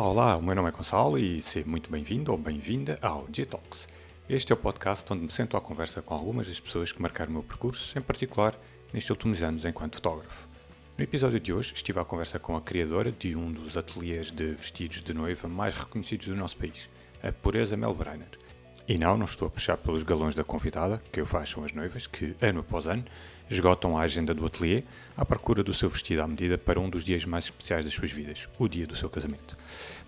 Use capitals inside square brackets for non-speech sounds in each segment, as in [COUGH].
Olá, olá, o meu nome é Gonçalo e seja muito bem-vindo ou bem-vinda ao G-Talks. Este é o podcast onde me sento à conversa com algumas das pessoas que marcaram o meu percurso, em particular nestes últimos anos enquanto fotógrafo. No episódio de hoje estive à conversa com a criadora de um dos ateliês de vestidos de noiva mais reconhecidos do nosso país, a Pureza Mel Breiner. E não, não estou a puxar pelos galões da convidada, que eu faço são as noivas, que, ano após ano, esgotam a agenda do ateliê à procura do seu vestido à medida para um dos dias mais especiais das suas vidas, o dia do seu casamento.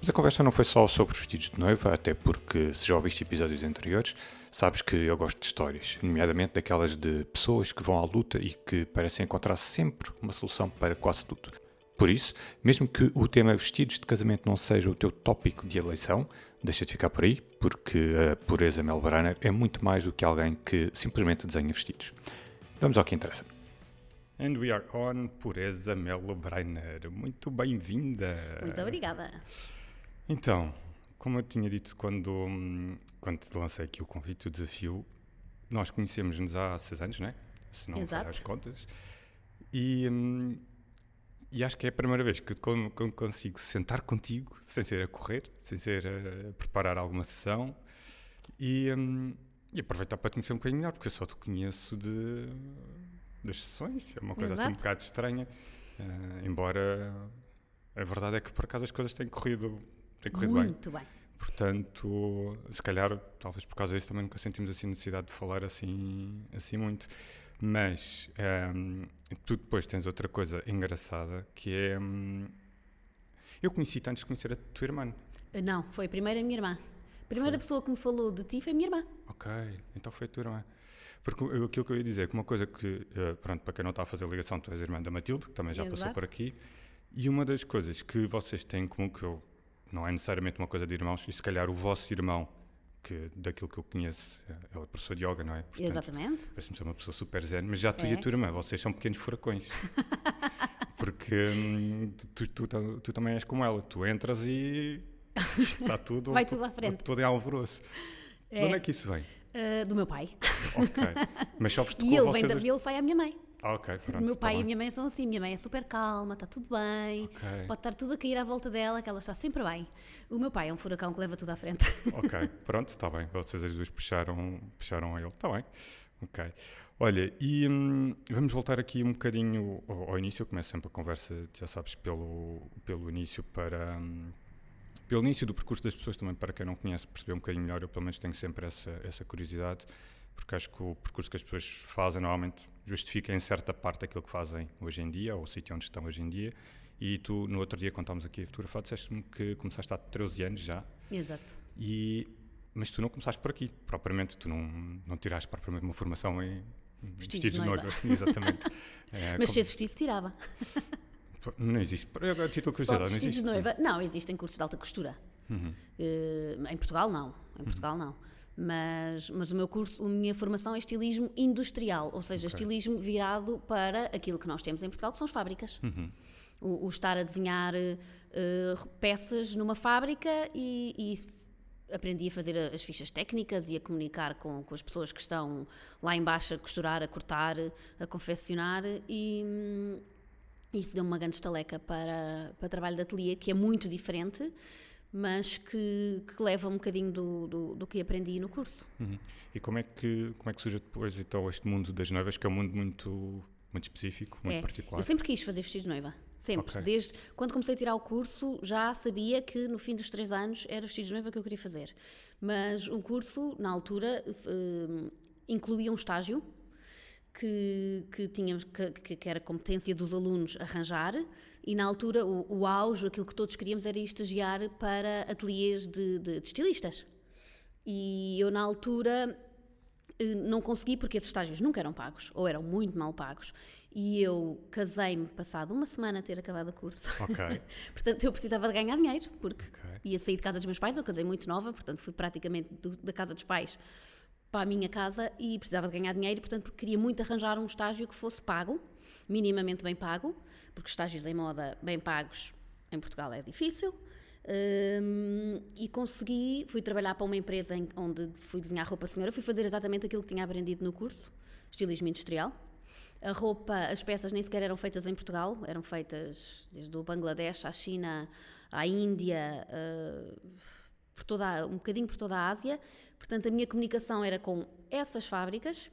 Mas a conversa não foi só sobre vestidos de noiva, até porque, se já ouviste episódios anteriores, sabes que eu gosto de histórias, nomeadamente daquelas de pessoas que vão à luta e que parecem encontrar sempre uma solução para quase tudo. Por isso, mesmo que o tema vestidos de casamento não seja o teu tópico de eleição, deixa de ficar por aí, porque a pureza Mel Brainer é muito mais do que alguém que simplesmente desenha vestidos. Vamos ao que interessa. And we are on Pureza Mel Breiner. Muito bem-vinda. Muito obrigada. Então, como eu tinha dito quando, quando te lancei aqui o convite, o desafio, nós conhecemos-nos há seis anos, não é? Se não Exato. as contas. E, hum, e acho que é a primeira vez que eu consigo sentar contigo, sem ser a correr, sem ser a preparar alguma sessão. E, hum, e aproveitar para te conhecer um bocadinho melhor, porque eu só te conheço de, das sessões, é uma coisa Exato. assim um bocado estranha. Uh, embora a verdade é que por acaso as coisas têm corrido, têm corrido Muito bem. Portanto, se calhar, talvez por causa disso também nunca sentimos assim necessidade de falar assim, assim muito. Mas um, tu depois tens outra coisa engraçada que é. Um, eu conheci-te antes de conhecer a tua irmã. Não, foi a primeira minha irmã. A primeira Foi. pessoa que me falou de ti foi a minha irmã. Ok, então foi a tua irmã. Porque aquilo que eu ia dizer, é que uma coisa que, eh, pronto, para quem não está a fazer ligação, tu és irmã da Matilde, que também já passou Exato. por aqui, e uma das coisas que vocês têm em comum, que eu, não é necessariamente uma coisa de irmãos, e se calhar o vosso irmão, que daquilo que eu conheço, eh, ele é professor de yoga, não é? Portanto, Exatamente. Parece-me ser uma pessoa super zen, mas já tu e É. a tua irmã, vocês são pequenos furacões. [LAUGHS] Porque hum, tu, tu, tu- tu também és como ela, tu entras e está tudo, [LAUGHS] Vai tudo à frente. Todo em alvoroço. De onde é que isso vem? Ah, do meu pai. Ok. [LAUGHS] Mas só vos tocou E ele, vem da, dois? ele sai à minha mãe. Ok, pronto. meu tá pai e a bem. minha mãe são assim. Minha mãe é super calma, está tudo bem. Ok. Pode estar tudo a cair à volta dela, que ela está sempre bem. O meu pai é um furacão que leva tudo à frente. [LAUGHS] Ok, pronto, está bem. Vocês as duas puxaram, puxaram a ele. Está bem. Ok. Olha, e hum, vamos voltar aqui um bocadinho ao, ao início. Eu começo sempre a conversa, já sabes, pelo, pelo início para. hum, pelo início do percurso das pessoas também, para quem não conhece, perceber um bocadinho melhor. Eu, pelo menos, tenho sempre essa, essa curiosidade, porque acho que o percurso que as pessoas fazem normalmente justifica em certa parte aquilo que fazem hoje em dia, ou o sítio onde estão hoje em dia. E tu, no outro dia, estávamos aqui a fotografar, disseste-me que começaste há 13 anos já. Exato. E, mas tu não começaste por aqui, propriamente. Tu não, não tiraste propriamente uma formação em Vestidos de noiva. [LAUGHS] Exatamente. [LAUGHS] É, Mas como- se existisse, tirava. Não existe. A título Só de vestidos existe. de noiva. Não, existem cursos de alta costura. Uhum. Eh, em Portugal, não. Em Portugal, não. Mas, mas o meu curso, a minha formação é estilismo industrial, ou seja, Ok. estilismo virado para aquilo que nós temos em Portugal, que são as fábricas. Uhum. O, o estar a desenhar eh, peças numa fábrica e, e aprendi a fazer as fichas técnicas e a comunicar com, com as pessoas que estão lá embaixo a costurar, a cortar, a confeccionar e hum, isso deu-me uma grande estaleca para, para trabalho de ateliê, que é muito diferente, mas que, que leva um bocadinho do, do, do que aprendi no curso. Uhum. E como é, que, como é que surge depois então este mundo das noivas, que é um mundo muito, muito específico, muito É, particular? Eu sempre quis fazer vestidos de noiva. Sempre. Ok. Desde quando comecei a tirar o curso, já sabia que no fim dos três anos era vestidos de noiva que eu queria fazer. Mas o curso, na altura, eh, incluía um estágio que, que tínhamos que- que era competência dos alunos arranjar e na altura o, o auge, aquilo que todos queríamos era ir estagiar para ateliês de, de- de estilistas. E eu na altura eh, não consegui porque esses estágios nunca eram pagos ou eram muito mal pagos e eu casei-me passado uma semana a ter acabado o curso. Ok. [LAUGHS] portanto, eu precisava de ganhar dinheiro porque Ok. ia sair de casa dos meus pais, eu casei muito nova, portanto fui praticamente do- da casa dos pais para a minha casa e precisava de ganhar dinheiro, portanto queria muito arranjar um estágio que fosse pago, minimamente bem pago, porque estágios em moda bem pagos em Portugal é difícil. Hum, e consegui, fui trabalhar para uma empresa em- onde fui desenhar roupa de senhora, fui fazer exatamente aquilo que tinha aprendido no curso, estilismo industrial. A roupa, as peças nem sequer eram feitas em Portugal, eram feitas desde o Bangladesh à China, à Índia, uh, por toda, um bocadinho por toda a Ásia. Portanto, a minha comunicação era com essas fábricas,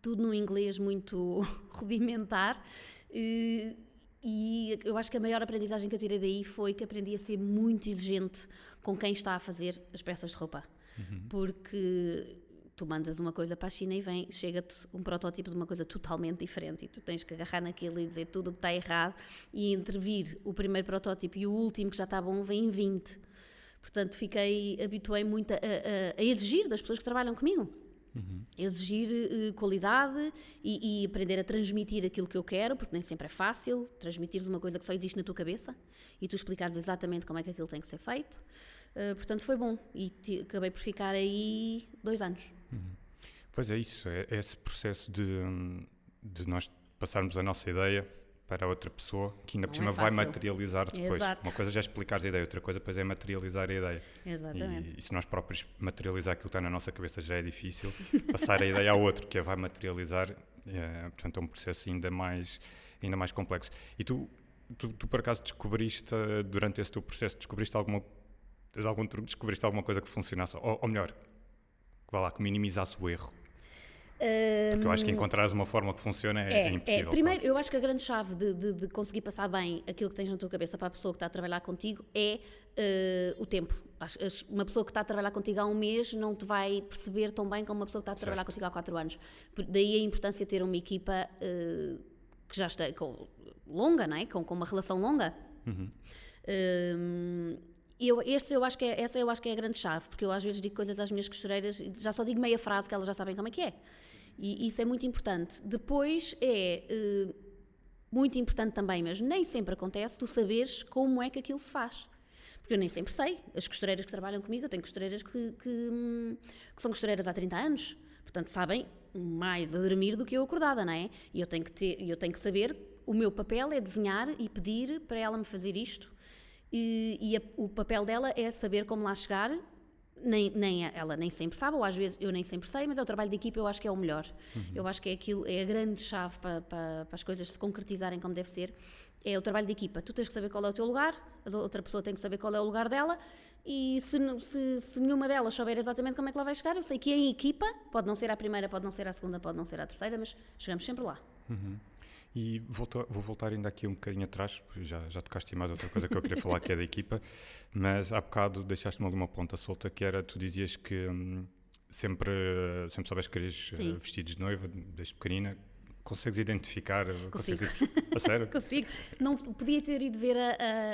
tudo no inglês muito [LAUGHS] rudimentar. E, e eu acho que a maior aprendizagem que eu tirei daí foi que aprendi a ser muito exigente com quem está a fazer as peças de roupa. Uhum. Porque tu mandas uma coisa para a China e vem, chega-te um protótipo de uma coisa totalmente diferente e tu tens que agarrar naquilo e dizer tudo o que está errado e intervir o primeiro protótipo e o último que já está bom vem em 20. Portanto, fiquei, habituei muito a, a, a exigir das pessoas que trabalham comigo. Uhum. Exigir uh, qualidade e, e, aprender a transmitir aquilo que eu quero, porque nem sempre é fácil transmitires uma coisa que só existe na tua cabeça e tu explicares exatamente como é que aquilo tem que ser feito. Uh, portanto, foi bom e te, acabei por ficar aí dois anos. Uhum. Pois é isso, é, é esse processo de, de nós passarmos a nossa ideia para outra pessoa que ainda por cima é vai materializar depois. Exato. Uma coisa já é explicar a ideia, outra coisa depois é materializar a ideia. Exatamente. E, e, se nós próprios materializar aquilo que está na nossa cabeça já é difícil, [LAUGHS] passar a ideia ao outro que a vai materializar, é, portanto é um processo ainda mais, ainda mais complexo. E tu, tu, tu por acaso descobriste, durante esse teu processo, descobriste alguma, algum truque, descobriste alguma coisa que funcionasse, ou, ou melhor, que, vá lá, que minimizasse o erro? Porque eu acho que encontrar uma forma que funciona é, é, é impossível. É. Primeiro, quase. eu acho que a grande chave de, de, de, conseguir passar bem aquilo que tens na tua cabeça para a pessoa que está a trabalhar contigo é uh, o tempo. Uma pessoa que está a trabalhar contigo há um mês não te vai perceber tão bem como uma pessoa que está a trabalhar certo. contigo há quatro anos. Daí a importância de ter uma equipa uh, que já está com, longa, não é? com, com uma relação longa. Uhum. Uh, eu, este eu acho que é, essa eu acho que é a grande chave, porque eu às vezes digo coisas às minhas costureiras e já só digo meia frase que elas já sabem como é que é. E isso é muito importante. Depois é uh, muito importante também, mas nem sempre acontece, tu saberes como é que aquilo se faz. Porque eu nem sempre sei. As costureiras que trabalham comigo, eu tenho costureiras que, que, que são costureiras há 30 anos, portanto sabem mais a dormir do que eu acordada, não é? E eu tenho que, ter, eu tenho que saber, o meu papel é desenhar e pedir para ela me fazer isto. E, e a, o papel dela é saber como lá chegar nem, nem ela nem sempre sabe, ou às vezes eu nem sempre sei, mas é o trabalho de equipa eu acho que é o melhor. Uhum. Eu acho que é aquilo, é a grande chave para, para, para, as coisas se concretizarem como deve ser. É o trabalho de equipa. Tu tens que saber qual é o teu lugar, a outra pessoa tem que saber qual é o lugar dela, e se, se, se nenhuma delas souber exatamente como é que ela vai chegar, eu sei que em equipa, pode não ser a primeira, pode não ser a segunda, pode não ser a terceira, mas chegamos sempre lá. Uhum. E volto, vou voltar ainda aqui um bocadinho atrás, já, já tocaste mais outra coisa que eu queria falar, que é da equipa, mas há bocado deixaste-me ali uma ponta solta, que era, tu dizias que hum, sempre, sempre soubeste que querias uh, vestidos de noiva, desde pequenina, Consegues identificar? Consigo. a sério? [LAUGHS] Consigo. Não, podia ter ido ver a,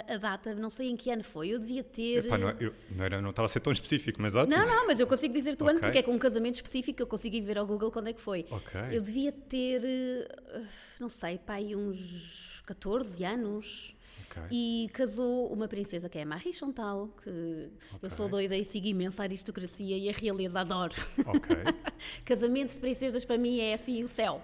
a, a, data, não sei em que ano foi. Eu devia ter. Epá, não, é, eu, não, era, não estava a ser tão específico, mas ótimo. Não, não, mas eu consigo dizer-te o okay. ano porque é com um casamento específico eu consigo ir ver ao Google quando é que foi. Okay. Eu devia ter, eh, não sei, pai, uns 14 anos. Okay. E casou uma princesa que é a Marie Chantal, que okay. eu sou doida e sigo imenso a aristocracia e a realeza adoro. Okay. [LAUGHS] Casamentos de princesas para mim é assim o céu.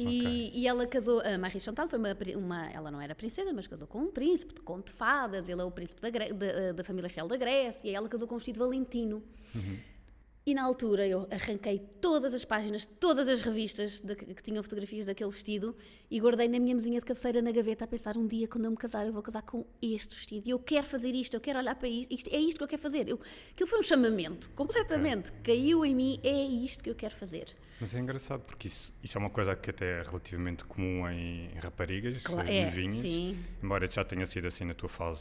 E, okay. e, ela casou, a Marie Chantal foi uma, uma, ela não era princesa, mas casou com um príncipe, de conto de fadas, ele é o príncipe da, da, da, família real da Grécia, e ela casou com um vestido valentino. Uhum. E na altura eu arranquei todas as páginas, todas as revistas de, que tinham fotografias daquele vestido e guardei na minha mesinha de cabeceira na gaveta a pensar um dia quando eu me casar eu vou casar com este vestido e eu quero fazer isto, eu quero olhar para isto, isto é isto que eu quero fazer. Eu, aquilo foi um chamamento, completamente, okay. caiu em mim, é isto que eu quero fazer. Mas é engraçado porque isso, isso é uma coisa que até é relativamente comum em raparigas, claro, em é, vinhos, sim. embora já tenha sido assim na tua fase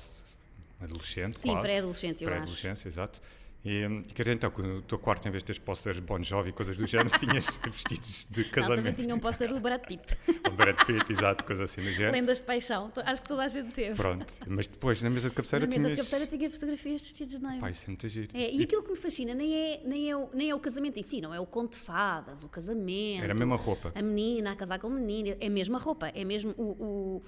adolescente. Sim, pré-adolescência, eu pré-adolescência, exato. E, e quer dizer, então, que no teu quarto, em vez de teres pósteres de Bon Jovi e coisas do género, [LAUGHS] tinhas vestidos de casamento. Não, tinha um póster do Brad Pitt. o [LAUGHS] Brad Pitt, exato, coisa assim do género. Lendas de paixão, acho que toda a gente teve. Pronto, mas depois, na mesa de cabeceira, na tinhas... Na mesa de cabeceira tinha fotografias de vestidos de noiva. Pai, isso é muito giro. É, e, e aquilo que me fascina nem é, nem, é o, nem é o casamento em si, não é o conto de fadas, o casamento. Era a mesma roupa. A menina a casar com o menino, é a mesma roupa, é mesmo o... o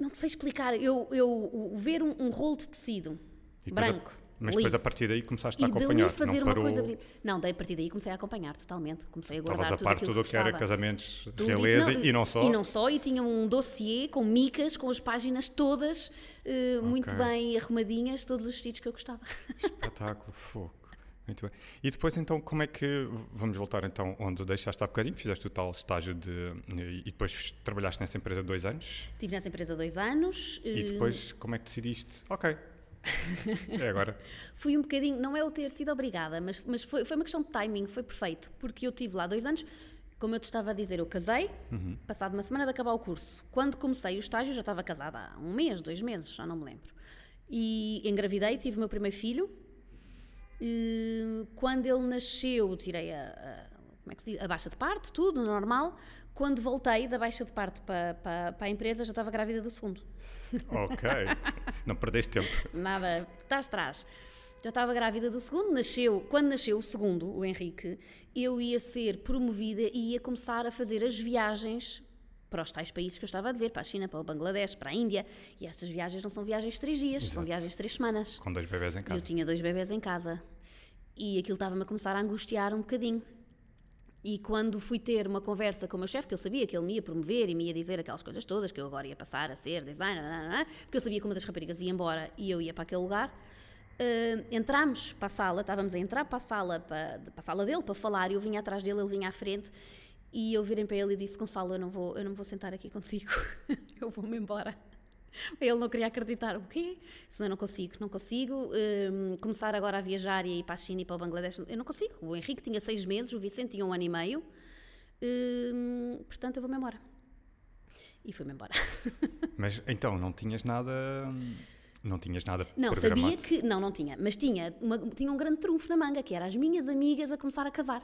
não sei explicar, eu, eu o, ver um, um rolo de tecido branco... Mas depois a partir daí começaste a acompanhar. fazer não uma coisa. Não, daí a partir daí comecei a acompanhar totalmente. Comecei a guardar Estavas a par tudo o que, era casamentos tudo, realeza e, e, não só. E não só, e tinha um dossiê com micas, com as páginas todas uh, okay. muito bem arrumadinhas, todos os vestidos que eu gostava. [LAUGHS] Espetáculo, fogo. Muito bem. E depois, então, como é que. Vamos voltar, então, onde deixaste há bocadinho, fizeste o tal estágio de. E depois trabalhaste nessa empresa dois anos. Estive nessa empresa dois anos. E eh, depois, como é que decidiste? Ok. É agora. [LAUGHS] Fui um bocadinho, não é o ter sido obrigada, mas, mas foi, foi uma questão de timing, foi perfeito, porque eu tive lá dois anos, como eu te estava a dizer, eu casei, passado uma semana de acabar o curso. Quando comecei o estágio, já estava casada há um mês, dois meses, já não me lembro. E engravidei, tive o meu primeiro filho. E quando ele nasceu, tirei a- como é que se diz? a baixa de parto, tudo normal. Quando voltei da baixa de parto para, para, para a empresa, já estava grávida do segundo. Ok. [LAUGHS] Não perdeste tempo. Nada, estás atrás. Já estava grávida do segundo, nasceu, quando nasceu o segundo, o Henrique, eu ia ser promovida e ia começar a fazer as viagens para os tais países que eu estava a dizer, para a China, para o Bangladesh, para a Índia. E estas viagens não são viagens de três dias, são Exato. viagens de três semanas. Com dois bebés em E Eu casa. tinha dois bebés em casa. E aquilo estava-me a começar a angustiar um bocadinho. E quando fui ter uma conversa com o meu chefe, que eu sabia que ele me ia promover e me ia dizer aquelas coisas todas, que eu agora ia passar a ser designer, porque eu sabia que uma das raparigas ia embora e eu ia para aquele lugar, eh, entramos para a sala, estávamos a entrar para a sala, para, para a sala dele para falar, e eu vinha atrás dele, ele vinha à frente, e eu virei para ele e disse, Gonçalo, eu não vou, eu não vou sentar aqui contigo, [LAUGHS] eu vou-me embora. Ele não queria acreditar. O quê? Isso eu não consigo, não consigo. Hum, começar agora a viajar e ir para a China e para o Bangladesh, eu não consigo. O Henrique tinha seis meses, o Vicente tinha um ano e meio. Hum, portanto, eu vou-me embora. E fui-me embora. [LAUGHS] Mas então, não tinhas nada. Não tinhas nada Não, sabia que. Não, não tinha. Mas tinha, uma- tinha um grande trunfo na manga, que era as minhas amigas a começar a casar.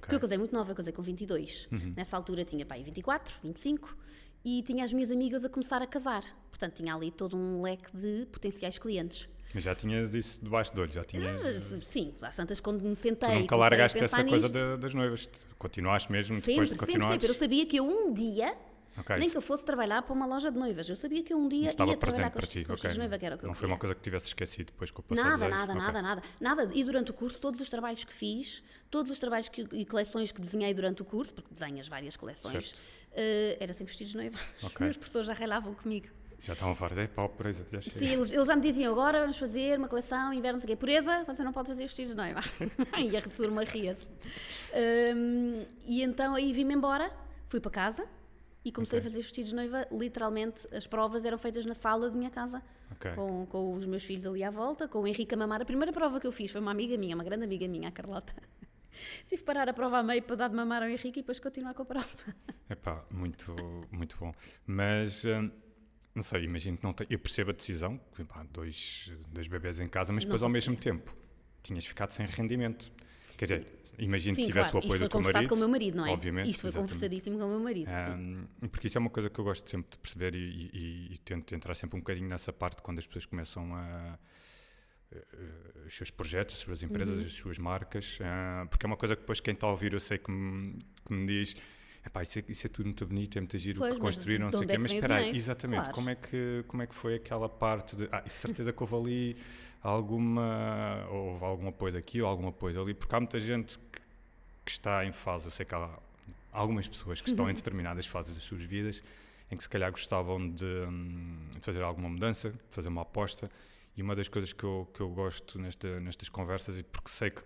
Porque eu casei muito nova, eu casei com 22. Nessa altura tinha pai 24, 25 e tinha as minhas amigas a começar a casar. Portanto, tinha ali todo um leque de potenciais clientes. Mas já tinhas isso debaixo de olho, já tinhas. Sim, às tantas quando me sentei Tu nunca largaste essa coisa nisto, da- das noivas. Continuaste mesmo depois Sempre, de sempre, continuares. sempre. Eu sabia que eu um dia, Ok, nem isso- que eu fosse trabalhar para uma loja de noivas, eu sabia que eu um dia estava ia trabalhar presente com para os, ti. com os ok. filhos de noiva, que era o que eu Não foi queria. uma coisa que tivesse esquecido depois com o passar Nada, nada, Ok. nada, nada, nada. E durante o curso, todos os trabalhos que fiz, todos os trabalhos que- e coleções que desenhei durante o curso, porque desenhas várias coleções, eh, era sempre vestidos de noiva. [LAUGHS] Ok. As pessoas já railavam comigo. Já estavam a falar, é pá, presa, já chega. Sim, eles, eles já me diziam agora vamos fazer uma coleção, inverno, não sei o quê. Pureza, você não pode fazer vestidos de noiva. [LAUGHS] e a turma ria-se. Hum, e então aí vim-me embora, fui para casa e comecei Ok. a fazer vestidos de noiva. Literalmente, as provas eram feitas na sala de minha casa. Ok. Com, com os meus filhos ali à volta, com o Henrique a mamar. A primeira prova que eu fiz foi uma amiga minha, uma grande amiga minha, a Carlota. [LAUGHS] Tive que parar a prova a meio para dar de mamar ao Henrique e depois continuar com a prova. [LAUGHS] Epá, muito, muito bom. Mas, hum, não sei, imagino que não tem. Eu percebo a decisão, que, pá, dois, dois bebés em casa, mas Não depois ao consigo. mesmo tempo tinhas ficado sem rendimento. Quer dizer, imagino Sim, que tivesse claro. o apoio Isto foi do teu conversado marido. com o meu marido, não é? Obviamente. Isto foi exatamente. conversadíssimo com o meu marido. Um, porque isso é uma coisa que eu gosto sempre de perceber e, e- e tento entrar sempre um bocadinho nessa parte quando as pessoas começam a. eh, eh, os seus projetos, as suas empresas, Uhum. as suas marcas, ah, porque é uma coisa que depois quem está a ouvir eu sei que me, que me diz Epá, isso, é, isso é tudo muito bonito, é muito giro Pois, que construíram, não sei o quê, é mas espera aí, exatamente, Claro. como, é que, como é que foi aquela parte de, ah, de certeza que houve ali alguma, houve algum apoio daqui ou algum apoio dali, porque há muita gente que, que está em fase, eu sei que há algumas pessoas que Uhum. estão em determinadas fases das suas vidas em que se calhar gostavam de, hum, de fazer alguma mudança, de fazer uma aposta, e uma das coisas que eu, que eu gosto nesta, nestas conversas, e porque sei que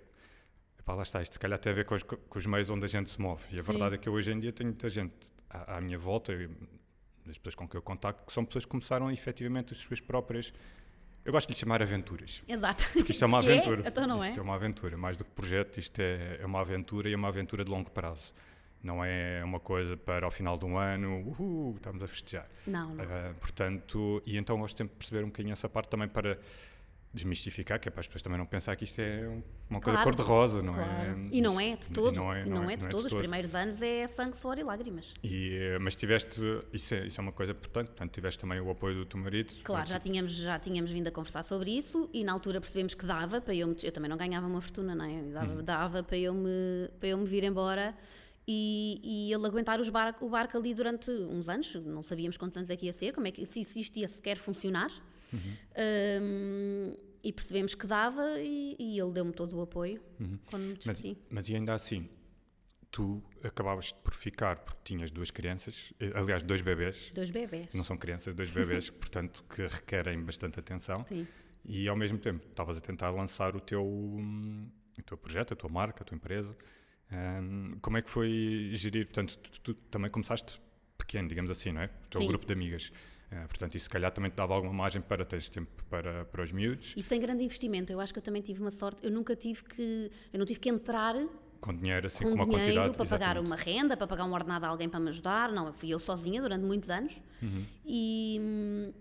epá, lá está, isto se calhar tem a ver com os, com os meios onde a gente se move, e a Sim. verdade é que eu hoje em dia tenho muita gente à, à minha volta, e das pessoas com quem eu contacto, que são pessoas que começaram efetivamente as suas próprias, eu gosto de lhe chamar aventuras, Exato. porque isto é [LAUGHS] uma é? aventura. Então não isto é? é uma aventura, mais do que projeto, isto é, é uma aventura e é uma aventura de longo prazo. Não é uma coisa para ao final de um ano, uhul, estamos a festejar. Não, não. Uh, portanto, e então gosto sempre de perceber um bocadinho essa parte também para desmistificar, que é para as pessoas também não pensar que isto é um- uma coisa Claro, cor-de-rosa, não Claro. é? E não é de todo. E não é, E não é de todo. Os primeiros anos é sangue, suor e lágrimas. E, eh, mas tiveste, isso é, isso é uma coisa importante, portanto, tiveste também o apoio do teu marido. Claro, já tínhamos, já tínhamos vindo a conversar sobre isso e na altura percebemos que dava para eu me, eu também não ganhava uma fortuna, não é? Dava, Uhum. dava para, eu me, para eu me vir embora e, e ele aguentar os bar, o barco ali durante uns anos, não sabíamos quantos anos é que ia ser, como é que, se, se isto ia sequer funcionar. Um, e percebemos que dava e, e ele deu-me todo o apoio quando me Uhum. Mas, despedi. mas e ainda assim, tu acabavas por ficar, porque tinhas duas crianças, eh, aliás, dois bebês, Dois bebés. não são crianças, dois bebês, [LAUGHS] portanto, que requerem bastante atenção. Sim. E ao mesmo tempo, estavas a tentar lançar o teu, o teu projeto, a tua marca, a tua empresa. Um, como é que foi gerir? Portanto, tu, tu, também começaste pequeno, digamos assim, não é? O teu Sim. grupo de amigas. Uh, portanto, isso se calhar também te dava alguma margem para teres tempo para, para os miúdos. E sem grande investimento. Eu acho que eu também tive uma sorte. Eu nunca tive que. Eu não tive que entrar Com dinheiro, assim, com com uma dinheiro quantidade. para pagar exatamente. uma renda, para pagar um ordenado a alguém para me ajudar. Não, fui eu sozinha durante muitos anos. Uhum. E hum,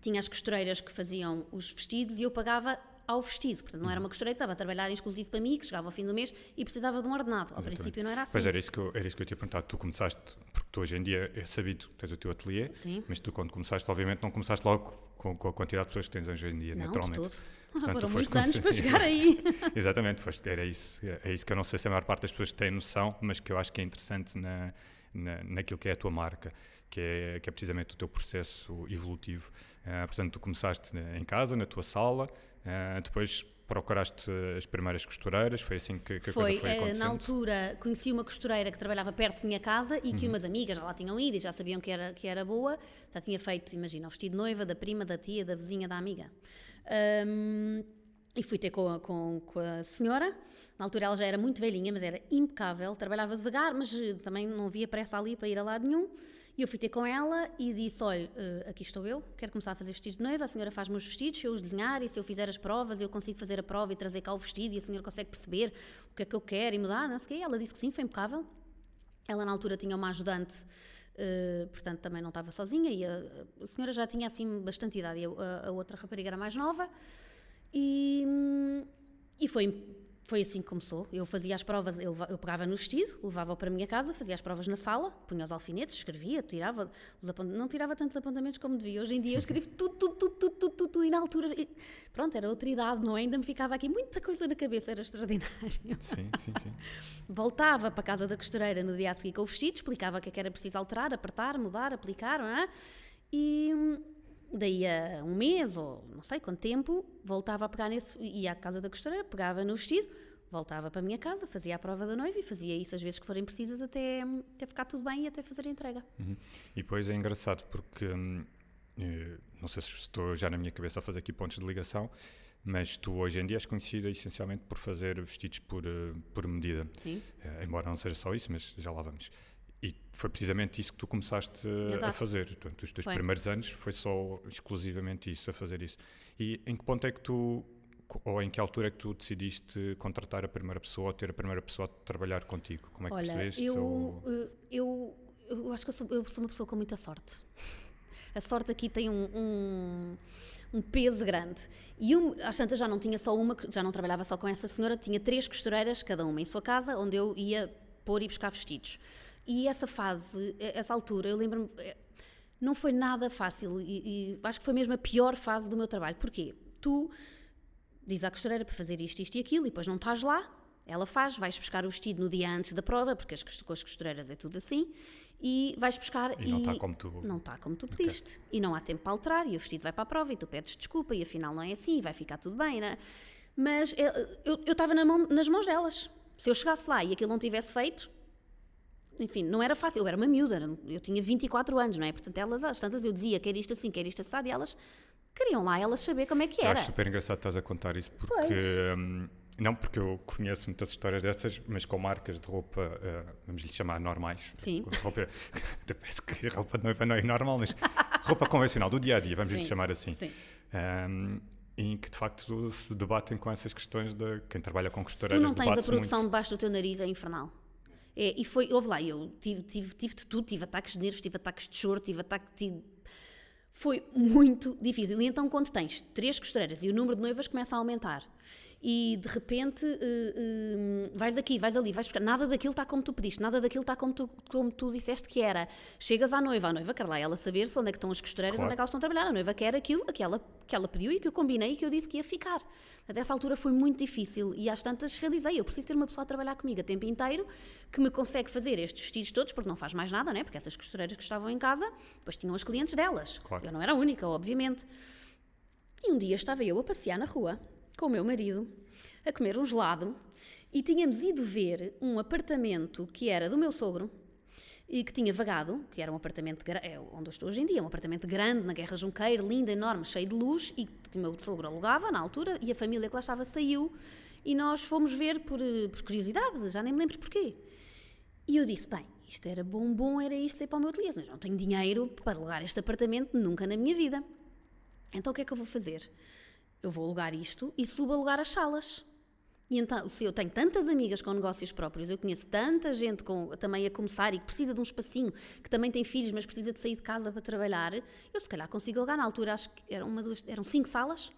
tinha as costureiras que faziam os vestidos e eu pagava ao vestido. Portanto, não era Uhum. uma costureira que estava a trabalhar exclusivo para mim, que chegava ao fim do mês e precisava de um ordenado. Ao princípio não era assim. Pois era isso, que eu, era isso que eu te ia perguntar. Tu começaste, porque tu hoje em dia é sabido que tens o teu ateliê, Sim. mas tu quando começaste, obviamente, não começaste logo com, com a quantidade de pessoas que tens hoje em dia, Não, de naturalmente. todo. Portanto, Foram muitos anos para chegar aí. [LAUGHS] Exatamente, foste, era isso, é isso que eu não sei se a maior parte das pessoas tem noção, mas que eu acho que é interessante na, na, naquilo que é a tua marca, que é, que é precisamente o teu processo evolutivo. Ah, portanto, tu começaste em casa, na tua sala, ah, depois procuraste as primeiras costureiras, foi assim que, que a Foi, coisa foi eh, acontecendo. na altura conheci uma costureira que trabalhava perto de minha casa e que Uhum. umas amigas já lá tinham ido e já sabiam que era, que era boa. Já tinha feito, imagina, o vestido de noiva da prima, da tia, da vizinha, da amiga. Ahm, e fui ter com a, com, com a senhora. Na altura ela já era muito velhinha, mas era impecável. Trabalhava devagar, mas também não havia pressa ali para ir a lado nenhum. E eu fui ter com ela e disse: Olha, eh, aqui estou eu, quero começar a fazer vestidos de noiva. A senhora faz-me os vestidos, se eu os desenhar e se eu fizer as provas, eu consigo fazer a prova e trazer cá o vestido e a senhora consegue perceber o que é que eu quero e mudar, não sei o quê. Ela disse que sim, foi impecável. Ela na altura tinha uma ajudante, eh, portanto também não estava sozinha e a, senhora já tinha assim bastante idade e a outra rapariga era mais nova. E, hum, e foi, foi assim que começou. Eu fazia as provas, eu, eu pegava no vestido, levava-o para a minha casa, fazia as provas na sala, punha os alfinetes, escrevia, tirava, os não tirava tantos apontamentos como devia. Hoje em dia eu escrevo tudo, tudo, tudo, tudo, tudo, tudo, tudo, e na altura, e- pronto, era outra idade, não é? Ainda me ficava aqui muita coisa na cabeça, era extraordinário. Sim, sim, sim. [LAUGHS] Voltava para a casa da costureira no dia a seguir com o vestido, explicava o que é que era preciso alterar, apertar, mudar, aplicar, não é? E hum, daí a um mês ou não sei quanto tempo, voltava a pegar nesse, ia à casa da costureira, pegava no vestido, voltava para a minha casa, fazia a prova da noiva e fazia isso às vezes que forem precisas até, até ficar tudo bem e até fazer a entrega. Uhum. E depois é engraçado porque, hum, eh, não sei se estou já na minha cabeça a fazer aqui pontos de ligação, mas tu hoje em dia és conhecida essencialmente por fazer vestidos por, eh, por medida. Sim. Eh, embora não seja só isso, mas já lá vamos. E foi precisamente isso que tu começaste eh, a Exato. fazer. Portanto, os teus Foi. primeiros anos foi só exclusivamente isso, a fazer isso. E em que ponto é que tu, ou em que altura é que tu decidiste contratar a primeira pessoa ou ter a primeira pessoa a trabalhar contigo? Como é que Olha, percebeste? eu, ou- eh, eu, eu acho que eu sou, eu sou uma pessoa com muita sorte. A sorte aqui tem um, um, um peso grande. E um, às tantas já não tinha só uma, já não trabalhava só com essa senhora, tinha três costureiras, cada uma em sua casa, onde eu ia pôr e buscar vestidos. E essa fase, essa altura, eu lembro-me, eh, não foi nada fácil e, e acho que foi mesmo a pior fase do meu trabalho. Porquê? Tu diz à costureira para fazer isto, isto e aquilo, e depois não estás lá, ela faz, vais buscar o vestido no dia antes da prova, porque as, com as costureiras é tudo assim, e vais buscar E não está como tu- Não está como tu pediste. E não há tempo para alterar, e o vestido vai para a prova, e tu pedes desculpa, e afinal não é assim, e vai ficar tudo bem, né? Mas eh, eu eu estava na mão- nas mãos delas. Se eu chegasse lá e aquilo não tivesse feito, enfim, não era fácil, eu era uma miúda, eu tinha 24 anos, não é? Portanto, elas, às tantas, eu dizia, quer isto assim, quer isto assado, e elas queriam lá elas saber como é que Eu era. acho super engraçado estás a contar isso porque hum, não porque eu conheço muitas histórias dessas, mas com marcas de roupa, eh, vamos lhe chamar normais. Sim. Roupa, [LAUGHS] até parece que roupa de noiva não é normal, mas roupa convencional do dia a dia, vamos lhe chamar assim. sim. Hum, em que de facto se debatem com essas questões de quem trabalha com Se costureiras. tu não tens a produção muito. debaixo do teu nariz, é infernal. É, e foi, houve lá, eu tive, tive, tive de tudo, tive ataques de nervos, tive ataques de choro, tive ataques de... Foi muito difícil. E então, quando tens três costureiras e o número de noivas começa a aumentar, e de repente eh, eh, vais aqui, vais ali, vais buscar, nada daquilo está como tu pediste, nada daquilo está como tu, como tu disseste que era. Chegas à noiva, a noiva quer lá ela saber onde é que estão as costureiras, Claro. onde é que elas estão a trabalhar. A noiva quer aquilo que ela, que ela pediu e que eu combinei e que eu disse que ia ficar. Até essa altura foi muito difícil e às tantas realizei, eu preciso ter uma pessoa a trabalhar comigo a tempo inteiro que me consegue fazer estes vestidos todos, porque não faz mais nada, né? Porque essas costureiras que estavam em casa, depois tinham as clientes delas. Claro. Eu não era a única, obviamente. E um dia estava eu a passear na rua com o meu marido, a comer um gelado, e tínhamos ido ver um apartamento que era do meu sogro e que tinha vagado, que era um apartamento é onde eu estou hoje em dia, um apartamento grande na Guerra Junqueiro, lindo, enorme, cheio de luz, e que o meu sogro alugava na altura, e a família que lá estava saiu e nós fomos ver por, eh, por curiosidade, já nem me lembro porquê. E eu disse: bem, isto era bom, bom, era isto ir para o meu ateliê. Mas não tenho dinheiro para alugar este apartamento nunca na minha vida. Então o que é que eu vou fazer? Eu vou alugar isto e subo a alugar as salas. E então, se eu tenho tantas amigas com negócios próprios, eu conheço tanta gente com, também a começar e que precisa de um espacinho, que também tem filhos, mas precisa de sair de casa para trabalhar, eu se calhar consigo alugar. Na altura, acho que eram, uma, duas, eram cinco salas.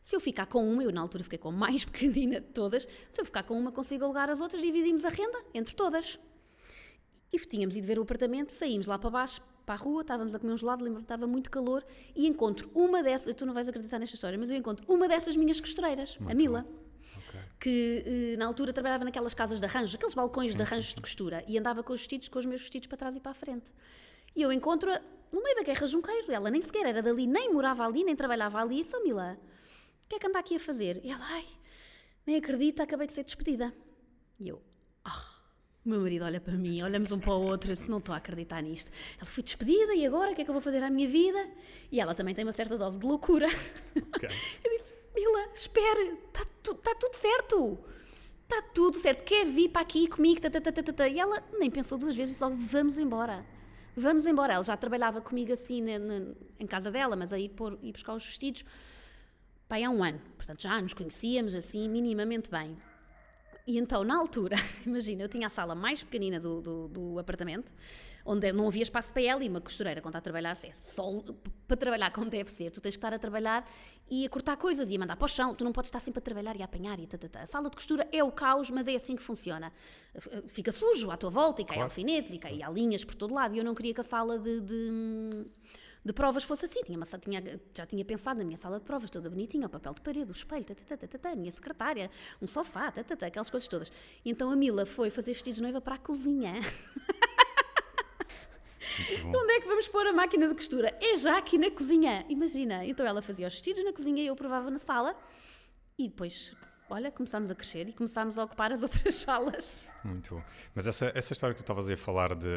Se eu ficar com uma, eu na altura fiquei com a mais [LAUGHS] pequenina de todas, se eu ficar com uma, consigo alugar as outras, dividimos a renda entre todas. E tínhamos ido ver o apartamento, saímos lá para baixo, para a rua, estávamos a comer um gelado, lembro-me estava muito calor, e encontro uma dessas, tu não vais acreditar nesta história, mas eu encontro uma dessas minhas costureiras, muito a Mila. Okay. Que eh, na altura trabalhava naquelas casas de arranjo, aqueles balcões sim, de arranjos sim, sim. de costura, e andava com os vestidos, com os meus vestidos para trás e para a frente. E eu encontro-a no meio da Guerra Junqueiro, ela nem sequer era dali, nem morava ali, nem trabalhava ali, e sou Mila, o que é que anda aqui a fazer? E ela, ai, nem acredita, acabei de ser despedida. E eu, o meu marido olha para mim, olhamos um para o outro, eu disse, não estou a acreditar nisto. Ela foi despedida e agora o que é que eu vou fazer à minha vida? E ela também tem uma certa dose de loucura. Okay. [LAUGHS] Eu disse, Mila, espere, está tu, tá tudo certo. Está tudo certo. Quer vir para aqui comigo? Tá, tá, tá, tá, E ela nem pensou duas vezes, só vamos embora. Vamos embora. Ela já trabalhava comigo assim na, na, em casa dela, mas aí pôr, ir buscar os vestidos, pai, há um ano. Portanto, já nos conhecíamos assim minimamente bem. E então, na altura, [LAUGHS] imagina, eu tinha a sala mais pequenina do, do, do, apartamento, onde não havia espaço para ela e uma costureira, quando está a trabalhar, é só para trabalhar como deve ser, tu tens que estar a trabalhar e a cortar coisas e a mandar para o chão, tu não podes estar sempre a trabalhar e a apanhar e tata. A sala de costura é o caos, mas é assim que funciona. Fica sujo à tua volta e cai claro. alfinetes e cai linhas por todo lado e eu não queria que a sala de, de de provas fosse assim. Tinha uma, tinha, já tinha pensado na minha sala de provas toda bonitinha, o papel de parede, o espelho, tata, tata, tata, a minha secretária, um sofá, aquelas coisas todas. E então a Mila foi fazer vestidos de noiva para a cozinha. [LAUGHS] Onde é que vamos pôr a máquina de costura? É já aqui na cozinha. Imagina. Então ela fazia os vestidos na cozinha e eu provava na sala. E depois, olha, começámos a crescer e começámos a ocupar as [LAUGHS] outras salas. Muito bom. Mas essa, essa história que tu estavas a falar de,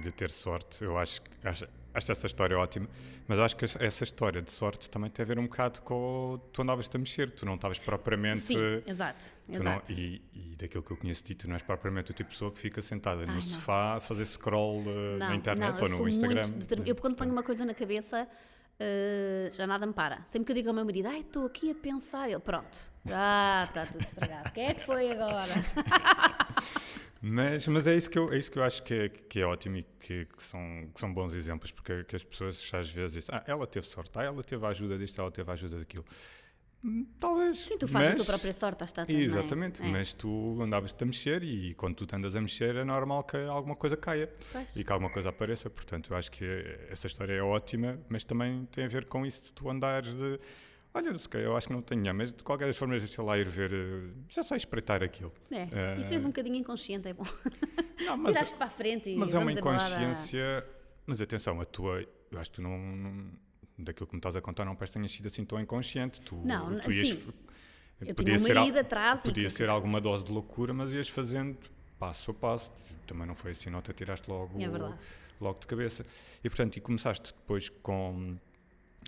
de ter sorte, eu acho, acho Acho essa história ótima, mas acho que essa história de sorte também tem a ver um bocado com tu andavas a mexer, tu não estavas propriamente. Sim, exato. exato. Não, e, e, daquilo que eu conheço de ti, tu não és propriamente o tipo de pessoa que fica sentada Ai, no não. sofá a fazer scroll uh, não, na internet ou no Instagram. eu, quando ponho uma coisa na cabeça, uh, já nada me para. Sempre que eu digo ao meu marido, ai, estou aqui a pensar, ele, pronto, já está tudo estragado. O que é que foi agora? [LAUGHS] Mas, mas é, isso que eu, é isso que eu acho que é, que é ótimo e que, que, são, que são bons exemplos, porque que as pessoas às vezes dizem, ah, ela teve sorte, ah, ela teve a ajuda disto, ela teve a ajuda daquilo. Hum, talvez. Sim, tu fazes mas, a tua própria sorte, está tudo Exatamente, é? mas tu andavas-te a mexer e quando tu te andas a mexer é normal que alguma coisa caia pois. e que alguma coisa apareça. Portanto, eu acho que essa história é ótima, mas também tem a ver com isso de tu andares de Olha, se eu acho que não tenho, mas de qualquer forma, deixa lá ir ver, eh, já só espreitar aquilo. É, uh, isso és um bocadinho inconsciente, é bom. [LAUGHS] Não, mas, Tiraste para a frente e Mas é uma inconsciência, mas atenção, a tua, eu acho que tu não, não daquilo que me estás a contar, não parece que tenhas sido assim tão inconsciente. Tu, não, tu ias, sim. Eu tinha uma ida atrás. Podia ser alguma dose de loucura, mas ias fazendo passo a passo. Também não foi assim, não te atiraste logo, é logo de cabeça. E portanto, e começaste depois com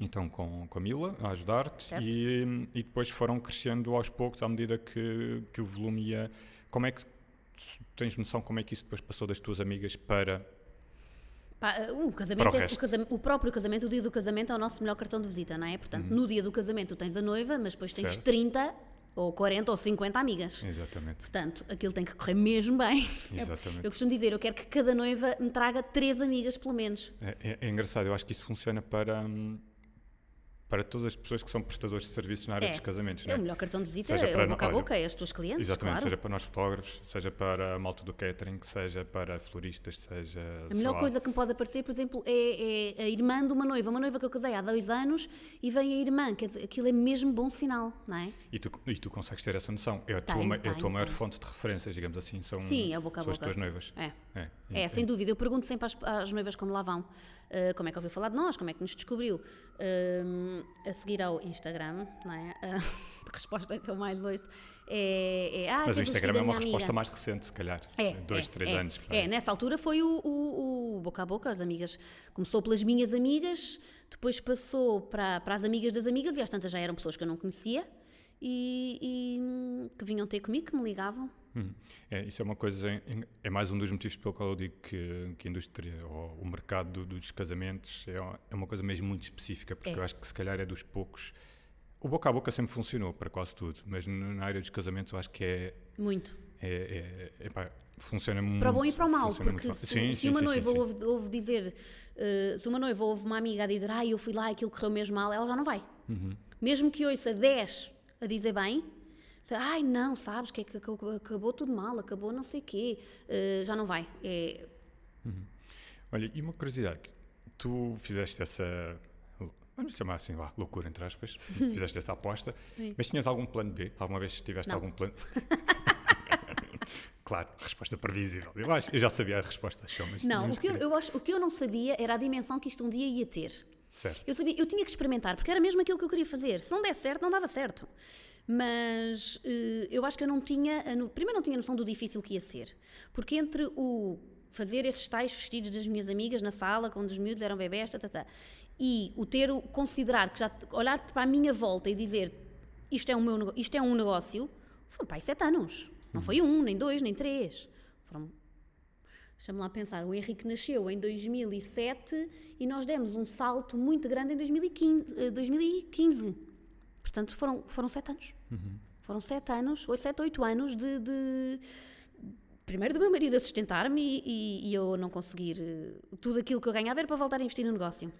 então com, com a Mila a ajudar-te e, e depois foram crescendo aos poucos à medida que, que o volume ia. Como é que tens noção como é que isso depois passou das tuas amigas para Pá, o, casamento, o, é, o, casamento, o, próprio casamento, o dia do casamento é o nosso melhor cartão de visita, não é? Portanto, uhum. no dia do casamento tu tens a noiva, mas depois tens certo. 30 ou 40 ou 50 amigas. Exatamente. Portanto, aquilo tem que correr mesmo bem. [LAUGHS] Exatamente. Eu costumo dizer, eu quero que cada noiva me traga três amigas, pelo menos. É, é, é engraçado, eu acho que isso funciona para, hum, para todas as pessoas que são prestadores de serviços na área é. dos casamentos. É, o melhor cartão de visita seja é para, o boca a boca, é as tuas clientes. Exatamente, claro. seja para nós fotógrafos, seja para a malta do catering, seja para floristas, seja. A melhor lá. coisa que me pode aparecer, por exemplo, é, é, a irmã de uma noiva, uma noiva que eu casei há dois anos e vem a irmã, quer dizer, aquilo é mesmo bom sinal, não é? E tu, e tu consegues ter essa noção. É a tua, tem, é a tua maior fonte de referências, digamos assim, são, Sim, é boca a boca. as tuas noivas. É, é, é sem dúvida. Eu pergunto sempre às, às noivas quando lá vão. Uh, como é que ouviu falar de nós, como é que nos descobriu. Uh, a seguir ao Instagram, não é? Uh, [LAUGHS] a resposta que eu mais ouço é. é ah, Mas o Instagram é uma resposta amiga. mais recente, se calhar. É, dois, é, três é, anos. É, nessa altura foi o, o, o, boca a boca, as amigas. Começou pelas minhas amigas, depois passou para, para as amigas das amigas, e às tantas já eram pessoas que eu não conhecia. e, e que vinham ter comigo, que me ligavam. Hum. É, isso é uma coisa, é mais um dos motivos pelo qual eu digo que, que a indústria ou o mercado do, dos casamentos é, é uma coisa mesmo muito específica, porque É. eu acho que se calhar é dos poucos. O boca a boca sempre funcionou para quase tudo, mas na área dos casamentos eu acho que é. Muito. é, é, epá, funciona muito. Para o bom e para o mal, porque se, Sim, se sim, uma sim, noiva ouve, ouve dizer, eh, se uma noiva ouve uma amiga a dizer, ah, eu fui lá e aquilo correu mesmo mal, ela já não vai. Uhum. Mesmo que ouça 10 a dizer bem, ai não, sabes que, é que acabou, tudo mal, acabou não sei o quê, eh, já não vai. É, Olha, e uma curiosidade, tu fizeste essa, vamos chamar assim, vá, loucura entre aspas, [LAUGHS] fizeste essa aposta, Sim. mas tinhas algum plano B? Alguma vez tiveste Não. algum plano? [LAUGHS] claro, resposta previsível. Eu, acho, eu já sabia a resposta, achou, mas não, o que, eu, eu acho, o que eu não sabia era a dimensão que isto um dia ia ter. Certo. Eu sabia, eu tinha que experimentar, porque era mesmo aquilo que eu queria fazer. Se não desse certo, não dava certo. Mas eh, eu acho que eu não tinha, primeiro não tinha noção do difícil que ia ser. Porque entre o fazer esses tais vestidos das minhas amigas na sala, quando os miúdos eram bebés, tá, tá, tá, e o ter, o considerar, que já olhar para a minha volta e dizer isto é, um meu, isto é um negócio, foram para aí sete anos. Não foi um, nem dois, nem três. Foram Deixa-me lá pensar, o Henrique nasceu em 2007 e nós demos um salto muito grande em 2015. eh, 2015. Portanto, foram, foram sete anos. Foram sete anos, oito, sete, oito anos de, de- Primeiro do meu marido a sustentar-me e, e- e eu não conseguir. eh, Tudo aquilo que eu ganhava era para voltar a investir no negócio.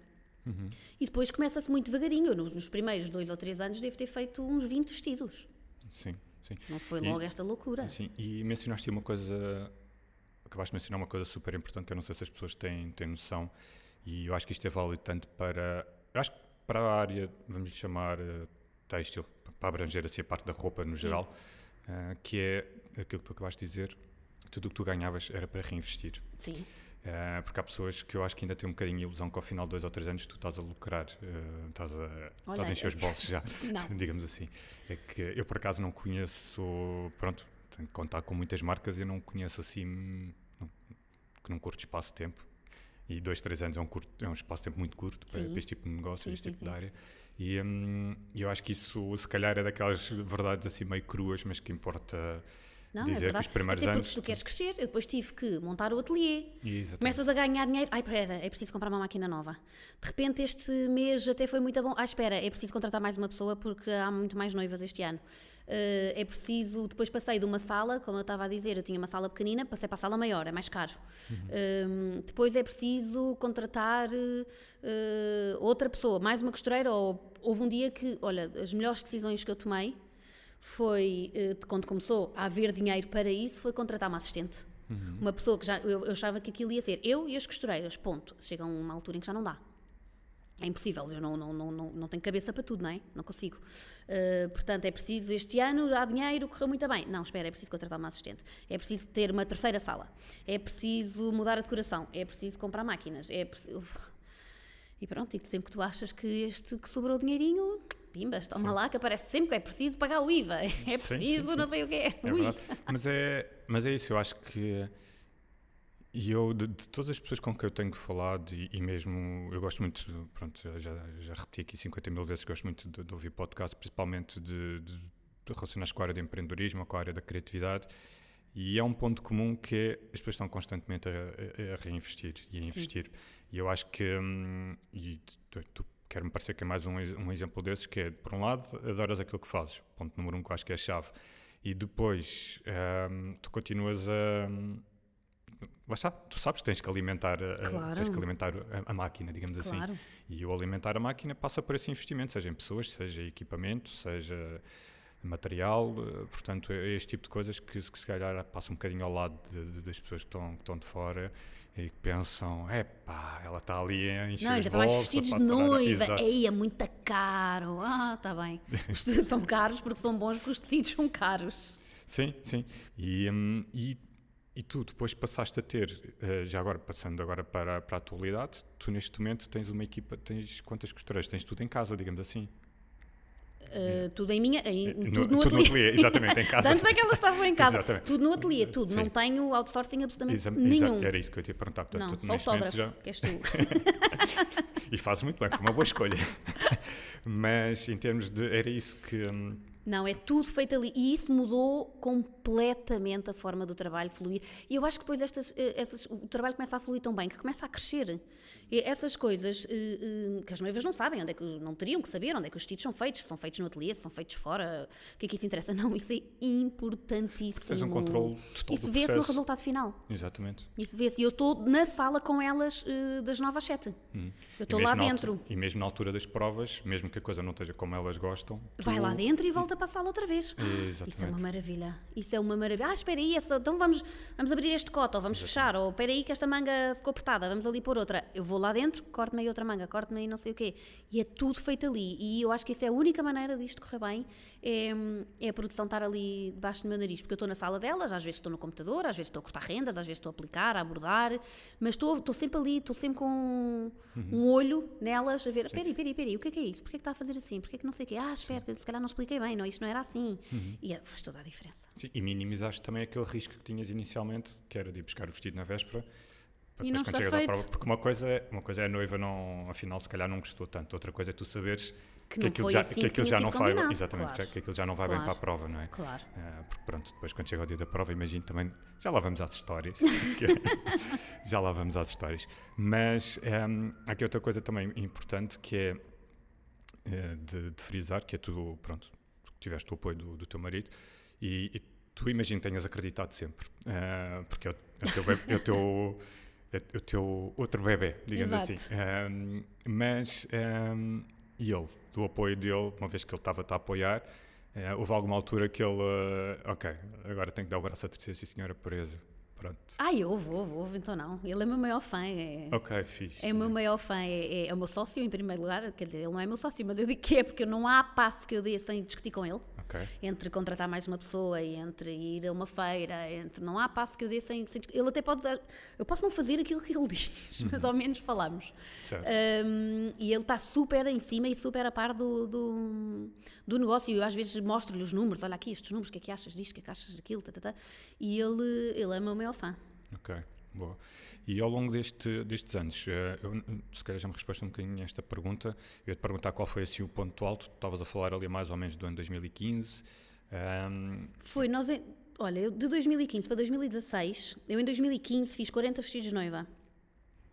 E depois começa-se muito devagarinho. Nos, nos primeiros dois ou três anos, devo ter feito uns 20 vestidos. Sim, sim. Não foi E- logo esta loucura. Sim, e mencionaste uma coisa, acabaste de mencionar uma coisa super importante que eu não sei se as pessoas têm, têm noção, e eu acho que isto é válido tanto para, eu acho que para a área, vamos chamar eh, têxtil, para abranger assim a parte da roupa no geral, eh, que é aquilo que tu acabaste de dizer, tudo o que tu ganhavas era para reinvestir. Sim. Eh, porque há pessoas que eu acho que ainda têm um bocadinho a ilusão que ao final de dois ou três anos tu estás a lucrar, eh, estás, a, Olha, estás a encher os bolsos já, [LAUGHS] [LAUGHS] digamos assim. É que eu por acaso não conheço, pronto, tenho que contar com muitas marcas e eu não conheço assim, não- que num curto espaço de tempo. E dois, três anos é um, curto, é um espaço de tempo muito curto para, Sim. para este tipo de negócio, Sim, este sim, tipo de área. E hum, eu acho que isso, se calhar, é daquelas verdades assim meio cruas, mas que importa Não, dizer é que os primeiros Até anos. tu queres crescer, eu depois tive que montar o ateliê. Exatamente. Começas a ganhar dinheiro. Ai, espera, é preciso comprar uma máquina nova. De repente, este mês até foi muito bom. Ah, espera, é preciso contratar mais uma pessoa porque há muito mais noivas este ano. Eh, é preciso. Depois passei de uma sala, como eu estava a dizer, eu tinha uma sala pequenina, passei para a sala maior, é mais caro. Eh, depois é preciso contratar eh, outra pessoa, mais uma costureira. Ou houve um dia que, olha, as melhores decisões que eu tomei foi, de quando começou a haver dinheiro para isso, foi contratar uma assistente. Uma pessoa que já, eu, eu achava que aquilo ia ser eu e as costureiras, ponto. Chega a uma altura em que já não dá. É impossível, eu não, não, não, não, tenho cabeça para tudo, não é? Não consigo. Uh, portanto, é preciso, este ano há dinheiro, correu muito bem. Não, espera, é preciso contratar uma assistente. É preciso ter uma terceira sala. É preciso mudar a decoração. É preciso comprar máquinas. É preciso... E pronto, e sempre que tu achas que este que sobrou dinheirinho, pimbas, toma lá, que aparece sempre que é preciso pagar o IVA. [LAUGHS] É sim, preciso, sim. não sei o que é. [LAUGHS] Mas é, mas é isso, eu acho que. E eu, de, de todas as pessoas com que eu tenho falado, e, e mesmo eu gosto muito, pronto, já, já, repeti aqui 50 mil vezes, gosto muito de, de ouvir podcast, principalmente de, de, relacionados com a área de empreendedorismo, com a área da criatividade, e é um ponto comum que é as pessoas estão constantemente a, a- a reinvestir e a investir. E eu acho que, hum, e tu, quer-me parecer que é mais um, um exemplo desses, que é, por um lado, adoras aquilo que fazes, ponto número um que eu acho que é a chave, e depois hum, tu continuas a. Lá está, tu sabes que tens que alimentar a, Claro. tens que alimentar a, a máquina, digamos assim. Claro. E o alimentar a máquina passa por esse investimento, seja em pessoas, seja em equipamento, seja material, eh, portanto, é este tipo de coisas que, que se calhar passa um bocadinho ao lado de- de- das pessoas que estão, que estão de fora e que pensam, epá, ela está ali a encher Não, ainda para mais vestidos de faturar." noiva. Exato. Ei, é muito caro. Ah, está bem. [LAUGHS] Os tecidos são caros porque são bons, porque os tecidos são caros. Sim, sim. E, hum, e, e tu depois passaste a ter, eh, já agora passando agora para, para a atualidade, tu neste momento tens uma equipa, tens quantas costureiras? Tens tudo em casa, digamos assim. Uh, tudo em minha. Em, Eh, No- tudo no tudo no ateliê. ateliê, exatamente, em casa. [LAUGHS] Tanto é que elas estavam em casa. Exatamente. Tudo no ateliê, tudo. Sim. Não tenho outsourcing absolutamente Exa- nenhum. Era isso que eu te ia perguntar. Portanto, Não, tu só fotógrafo, já- que és tu. [LAUGHS] E fazes muito bem, foi uma boa escolha. [LAUGHS] Mas em termos de. Era isso que. hum, Não, é tudo feito ali. E isso mudou completamente a forma do trabalho fluir. E eu acho que depois estas, eh, essas, o trabalho começa a fluir tão bem que começa a crescer. E essas coisas eh, eh, que as noivas não sabem, onde é que não teriam que saber, onde é que os vestidos são feitos, se são feitos no ateliê, se são feitos fora, o que é que isso interessa? [LAUGHS] Não, isso é importantíssimo. Tens um controle total Isso vê-se no resultado final. Exatamente. Isso vê-se. E eu estou na sala com elas eh, das 9 às 7. Eu estou lá dentro. E mesmo na altura das provas, mesmo que a coisa não esteja como elas gostam, Vai tu- lá dentro e volta para a sala outra vez. Exatamente. Isso é uma maravilha. Isso é uma maravilha. Ah, espera aí, essa- então vamos, vamos abrir este cote, ou vamos fechar, ou espera aí que esta manga ficou apertada, vamos ali pôr outra. Eu vou lá dentro, corto-me aí outra manga, corto-me aí não sei o quê. E é tudo feito ali. E eu acho que isso é a única maneira disto correr bem, é, é a produção estar ali debaixo do meu nariz. Porque eu estou na sala delas, às vezes estou no computador, às vezes estou a cortar rendas, às vezes estou a aplicar, a abordar, mas estou, estou sempre ali, estou sempre com um olho nelas, a ver, espera aí, espera aí, espera aí, o que é que é isso? Porquê é que está a fazer assim? Porquê é que não sei o quê? Ah, espera, se calhar não expliquei bem, não, isto não era assim. E é- faz toda a diferença. Sim, e minimizaste também aquele risco que tinhas inicialmente, que era de ir buscar o vestido na véspera. E não está feito. prova- porque uma coisa, é, uma coisa é a noiva não, afinal, se calhar não gostou tanto. Outra coisa é tu saberes Que aquilo já, assim que aquilo já não vai, exatamente, claro. que aquilo já não vai bem Claro. para a prova, não é? Claro. Ah, porque pronto, depois quando chega o dia da prova, imagino também, já lá vamos às histórias, [LAUGHS] [LAUGHS] já lá vamos às histórias, mas ehm, há aqui outra coisa também importante que é eh, de, de frisar, que é tu, pronto, tiveste o apoio do, do teu marido e, e tu imagino que tenhas acreditado sempre, ah, porque é o, é o teu, é o teu- o teu outro bebê, digamos Exato. assim. Ahm, mas, ahm, e ele, do apoio dele, uma vez que ele estava-te a apoiar, eh, houve alguma altura que ele, eh, ok, agora tenho que dar o braço a terceira, sim senhora, presa. Pronto. Ah, eu vou, vou, então não. Ele é o meu maior fã. É, Ok, fixe. é o meu maior fã. É, é- é o meu sócio, em primeiro lugar. Quer dizer, ele não é meu sócio, mas eu digo que é porque não há passo que eu dê sem discutir com ele. Ok. Entre contratar mais uma pessoa, entre ir a uma feira, entre não há passo que eu dê sem, sem. Ele até pode dar. Eu posso não fazer aquilo que ele [LAUGHS] diz, mas ao menos falamos. Um, e ele está super em cima e super a par do, do, do negócio. E eu às vezes mostro-lhe os números: olha aqui estes números, o que é que achas disto, o que é que achas daquilo, tá, tá, tá. e ele, ele é o meu maior fã. Ok, boa. E ao longo deste, destes anos, eh, eu, se calhar já me respondeste um bocadinho a esta pergunta, eu ia te perguntar qual foi assim o ponto alto, estavas a falar ali mais ou menos do ano 2015, ahm, Foi, nós, olha, eu de 2015 para 2016, eu em 2015 fiz 40 vestidos de noiva.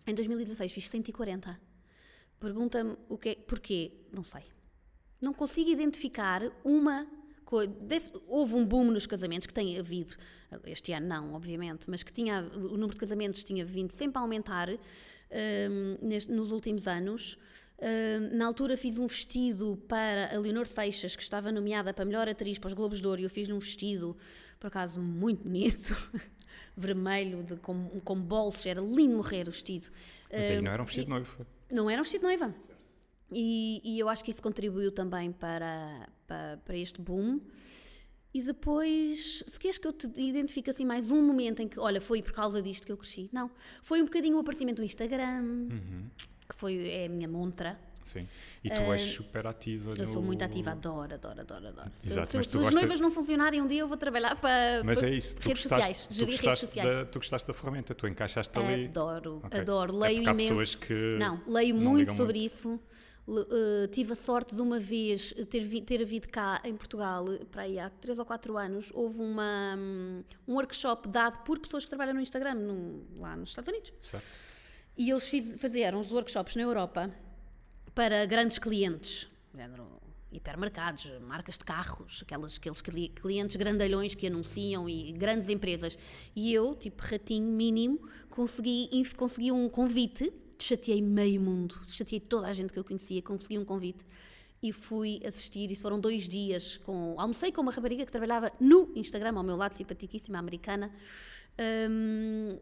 Em 2016 fiz 140. Pergunta-me o que é, porquê? Não sei. Não consigo identificar uma. Deve- houve um boom nos casamentos que tem havido, este ano não, obviamente, mas que tinha, o número de casamentos tinha vindo sempre a aumentar hum, neste- nos últimos anos. Hum, na altura fiz um vestido para a Leonor Seixas, que estava nomeada para melhor atriz para os Globos de Ouro, e eu fiz-lhe um vestido, por acaso, muito bonito, [LAUGHS] vermelho, de, com, com bolsos, era lindo morrer o vestido. mas aí Hum, não era um vestido de noivo. não era um vestido de noiva. E, e eu acho que isso contribuiu também para, para, para este boom. E depois, se queres que eu te identifique assim mais um momento em que, olha, foi por causa disto que eu cresci. Não. Foi um bocadinho o aparecimento do Instagram, Uhum. que foi, é a minha montra. Sim. E tu és super ativa Eu no... sou muito ativa, adoro, adoro, adoro, adoro. Se- Exato, se tu se as noivas não funcionarem um dia, eu vou trabalhar para, Mas para é isso, redes gostaste, sociais, gerir redes sociais. Da, tu gostaste da ferramenta, tu encaixaste ali. Adoro, Ok. adoro. É Leio há imenso. que não, leio não muito sobre isso. Eh, tive a sorte de uma vez ter, vi- ter havido cá em Portugal, eh, para aí há 3 ou 4 anos, houve uma, hum, um workshop dado por pessoas que trabalham no Instagram, num- lá nos Estados Unidos. Certo? E eles fiz, faziam os workshops na Europa para grandes clientes, hipermercados, marcas de carros, aquelas, aqueles cli- clientes grandalhões que anunciam e grandes empresas. E eu, tipo ratinho mínimo, consegui, consegui um convite, chateei meio mundo, chateei toda a gente que eu conhecia, consegui um convite. E fui assistir, isso foram dois dias. Com, almocei com uma rapariga que trabalhava no Instagram, ao meu lado, simpaticíssima, americana. Hum,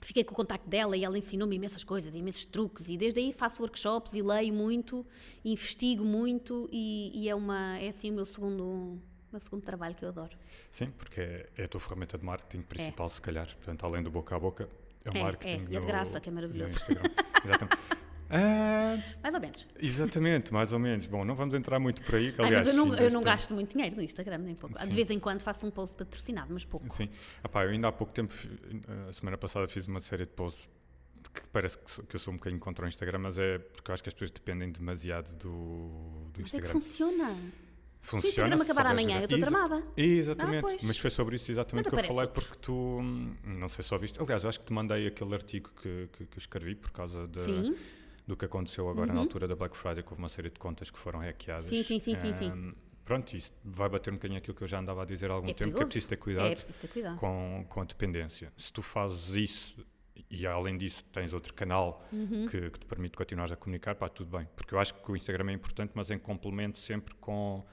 Fiquei com o contacto dela e ela ensinou-me imensas coisas, imensos truques e desde aí faço workshops e leio muito, investigo muito e, e é uma é assim o meu segundo, o meu segundo trabalho que eu adoro. Sim, porque é, é a tua ferramenta de marketing principal, se calhar. Portanto, além do boca a boca, é o É, marketing. é, e é de no- graça, que é no maravilhoso. Instagram. Exatamente. [LAUGHS] Ah, Mais ou menos. exatamente, mais ou menos. Bom, não vamos entrar muito por aí. que, Ai, Aliás, mas eu não, eu não gasto muito dinheiro no Instagram, nem pouco. Sim. De vez em quando faço um post patrocinado, mas pouco. Sim. Epá, eu ainda há pouco tempo, a semana passada, fiz uma série de posts que parece que, eu sou um bocadinho contra o Instagram, mas é porque eu acho que as pessoas dependem demasiado do, do Mas é que Instagram. Funciona. Se o Instagram acabar amanhã, eu estou tramada. Exatamente, Ah, mas foi sobre isso exatamente Mas que eu falei, outro. porque tu, hum, não sei se só viste, aliás, eu acho que te mandei aquele artigo que, que, que eu escrevi por causa de, Sim. Uhum. do que aconteceu agora na altura da Black Friday, que houve uma série de contas que foram hackeadas. Sim, sim, sim, sim, sim. Hum, Pronto, isso vai bater um bocadinho aquilo que eu já andava a dizer há algum É tempo, que é perigoso. preciso ter cuidado É preciso ter cuidado. com, com a dependência. Se tu fazes isso e além disso tens outro canal Uhum. que, que te permite continuar a comunicar, pá, tudo bem. Porque eu acho que o Instagram é importante, mas em complemento sempre com,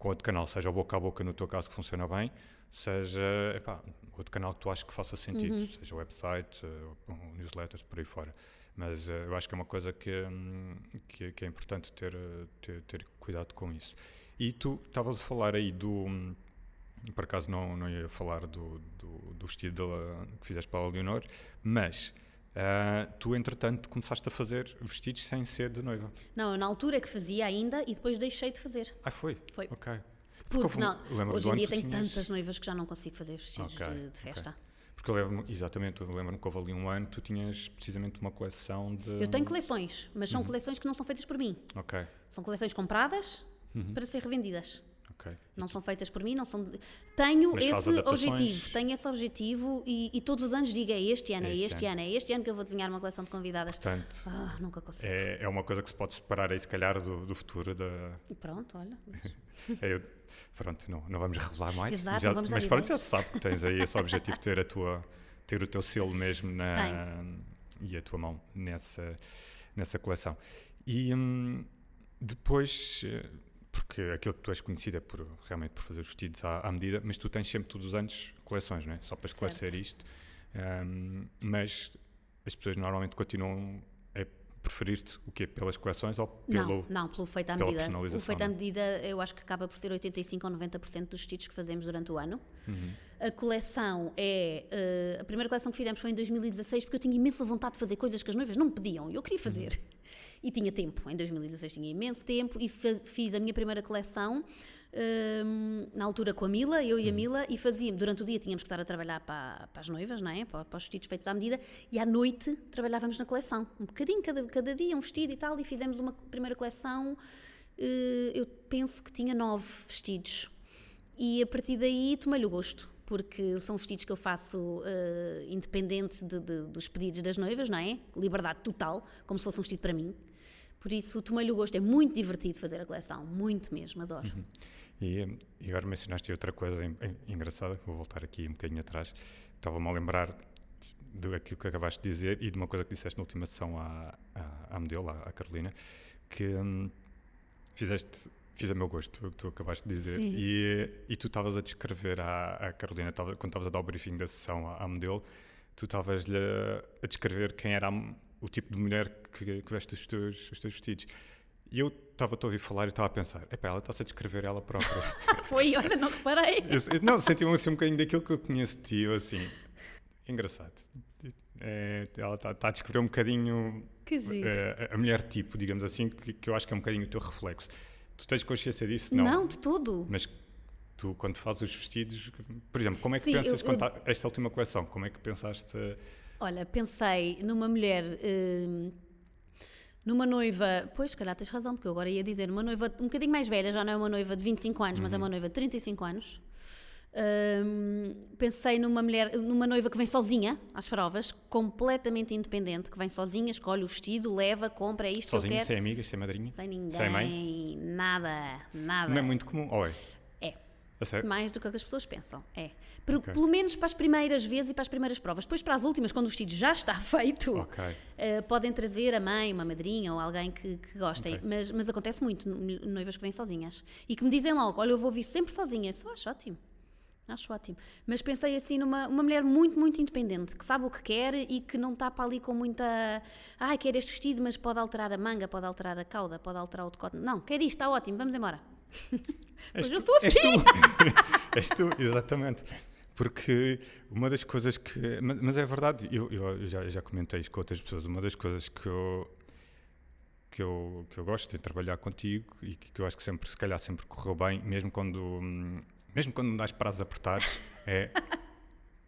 com outro canal, seja o boca a boca no teu caso que funciona bem, seja epá, outro canal que tu achas que faça sentido, Uhum. seja website, eh, um newsletters, por aí fora. Mas eh, eu acho que é uma coisa que, hum, que, que é importante ter, eh, ter, ter cuidado com isso. E tu estavas a falar aí do. hum, Por acaso não, não ia falar do, do, do vestido que fizeste para a Leonor, mas ah, tu entretanto começaste a fazer vestidos sem ser de noiva. Não, eu na altura é que fazia ainda e depois deixei de fazer. Ah, foi? Foi. Ok. Porque um- não, lembro-me hoje em dia tenho tinhas- tantas noivas que já não consigo fazer vestidos Ok, de, de festa. Porque eu lembro exatamente, eu lembro-me que houve ali um ano, tu tinhas precisamente uma coleção de. Eu tenho coleções, mas Uhum. são coleções que não são feitas por mim. Ok, São coleções compradas Uhum. para ser revendidas. Ok. Não são feitas por mim, não são. de- Tenho Mas esse objetivo, tenho esse objetivo e, e todos os anos digo é este ano, é Este este ano, é este ano que eu vou desenhar uma coleção de convidadas. Portanto, Ah, nunca consigo. é, é uma coisa que se pode separar aí, se calhar, do, do futuro da. Pronto, olha. [LAUGHS] É, pronto, não, não vamos revelar mais. Exato, já- vamos mas pronto, já se sabe que tens aí esse objetivo de ter, a tua, ter o teu selo mesmo na, e a tua mão nessa, nessa coleção. E hum, depois, eh, porque aquilo que tu és conhecida é por, realmente por fazer os vestidos à, à medida, mas tu tens sempre todos os anos coleções, não é? Só para esclarecer Certo. isto. Hum, mas as pessoas normalmente continuam a preferir-te o quê? Pelas coleções ou pelo. Não, não, pelo feito à medida. O feito à é? medida eu acho que acaba por ser 85 ou 90% dos vestidos que fazemos durante o ano. Uhum. A coleção é. eh, a primeira coleção que fizemos foi em 2016 porque eu tinha imensa vontade de fazer coisas que as noivas não me pediam e eu queria fazer. Uhum. [LAUGHS] E tinha tempo. Em 2016 tinha imenso tempo e faz- fiz a minha primeira coleção. hum, na altura com a Mila, eu e Uhum. a Mila, e fazíamos, durante o dia tínhamos que estar a trabalhar para, para as noivas, não é? para, para os vestidos feitos à medida, e à noite trabalhávamos na coleção, um bocadinho cada, cada dia, um vestido e tal, e fizemos uma primeira coleção, eh, eu penso que tinha nove vestidos, e a partir daí tomei-lhe o gosto, porque são vestidos que eu faço eh, independente de- de- dos pedidos das noivas, não é? Liberdade total, como se fosse um vestido para mim. Por isso, tomei-lhe o gosto. É muito divertido fazer a coleção, muito mesmo, adoro. Uhum. E, e agora mencionaste outra coisa en- en- engraçada, vou voltar aqui um bocadinho atrás. Estava-me a lembrar do aquilo que acabaste de dizer e de uma coisa que disseste na última sessão à, à, à modelo, à, à Carolina, que hum, fizeste, fiz a meu gosto, o que tu acabaste de dizer. Sim. E, e tu estavas a descrever à, à Carolina, tava- quando estavas a dar o briefing da sessão à, à modelo, tu estavas-lhe a, a descrever quem era a o tipo de mulher que, que veste os teus, os teus vestidos. E eu estava-te a ouvir falar e estava a pensar, epá, ela está-se a descrever ela própria. [LAUGHS] Foi, olha, não reparei. Eu- eu- não, senti-me assim um bocadinho daquilo que eu conheço de ti, eu assim, engraçado. É, ela está está a descrever um bocadinho eh, a mulher tipo, digamos assim, que, que eu acho que é um bocadinho o teu reflexo. Tu tens consciência disso? não. de todo. Mas tu, quando fazes os vestidos, por exemplo, como é que Sim, pensas eu- eu- à- esta última coleção? Como é que pensaste? Olha, pensei numa mulher. hum, numa noiva. Pois, se calhar tens razão, porque eu agora ia dizer uma noiva um bocadinho mais velha, já não é uma noiva de 25 anos, mas é uma noiva de 35 anos. Hum, pensei numa mulher, numa noiva que vem sozinha às provas, completamente independente, que vem sozinha, escolhe o vestido, leva, compra, é isto que eu Sozinha, quero. sem amigas, sem madrinha? Sem ninguém, Sem mãe? nada, nada. Não é muito comum, ou é? É. Mais do que as pessoas pensam. É. Pelo, Ok. pelo menos para as primeiras vezes e para as primeiras provas. Depois, para as últimas, quando o vestido já está [LAUGHS] feito, Ok. eh, podem trazer a mãe, uma madrinha ou alguém que, que gostem. Ok. Mas, mas acontece muito, no- noivas que vêm sozinhas. E que me dizem logo: Olha, eu vou vir sempre sozinha. Só acho ótimo. Acho ótimo. Mas pensei assim numa uma mulher muito, muito independente, que sabe o que quer e que não está para ali com muita. Ai, quer este vestido, mas pode alterar a manga, pode alterar a cauda, pode alterar o decote. Não, quer isto, está ótimo, vamos embora. [LAUGHS] És Pois eu sou És assim. tu, [LAUGHS] és tu, exatamente. Porque uma das coisas que. Mas, mas é verdade, eu, eu já, já comentei isto com outras pessoas. Uma das coisas que eu, que eu, que eu gosto de trabalhar contigo e que, que eu acho que sempre, se calhar, sempre correu bem, mesmo quando, hum, mesmo quando me dás prazos apertados, é.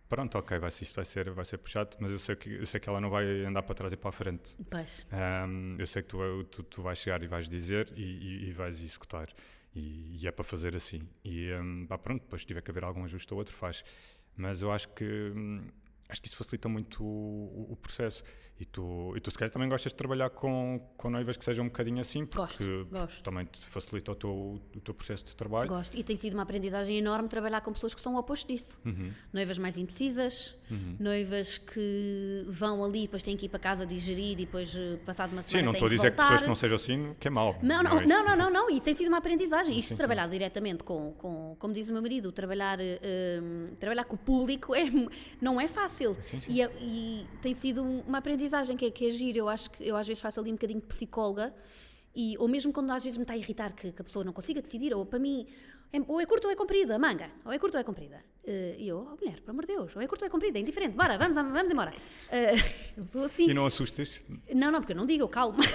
Pronto, ok, vai, isto vai ser, vai ser puxado, mas eu sei, que, eu sei que ela não vai andar para trás e para a frente. Pois. Um, eu sei que tu, tu, tu vais chegar e vais dizer e, e- e vais executar. E, e é para fazer assim. E um, pá, pronto, depois se tiver que haver algum ajuste ou outro, faz. Mas eu acho que. Hum, acho que isso facilita muito o, o, processo. E tu, e tu, se calhar, também gostas de trabalhar com, com noivas que sejam um bocadinho assim, porque gosto, gosto. também te facilita o teu, o teu processo de trabalho. Gosto, e tem sido uma aprendizagem enorme trabalhar com pessoas que são o oposto disso. Uhum. Noivas mais indecisas, uhum. noivas que vão ali, depois têm que ir para casa digerir e depois, eh, passado uma semana, Sim, não estou a dizer voltar. que pessoas que não sejam assim, que é mau. Não, não, não, não, não, não, e tem sido uma aprendizagem. Isto sim, trabalhar sim. diretamente com, com, como diz o meu marido, trabalhar, um, eh, trabalhar com o público é, [LAUGHS] não é fácil. Sim, e, é, e, tem sido uma aprendizagem que é, que é giro. Eu acho que eu às vezes faço ali um bocadinho de psicóloga, e, ou mesmo quando às vezes me está a irritar que, que a pessoa não consiga decidir, ou para mim, é, ou é curta ou é comprida, manga, ou é curta ou é comprida. Uh, e eu, oh, mulher, pelo amor de Deus, ou é curta ou é comprida, é indiferente, bora, vamos, vamos embora. Uh, [LAUGHS] eu sou assim. E não assustas? Não, não, porque eu não digo, eu calmo. [LAUGHS]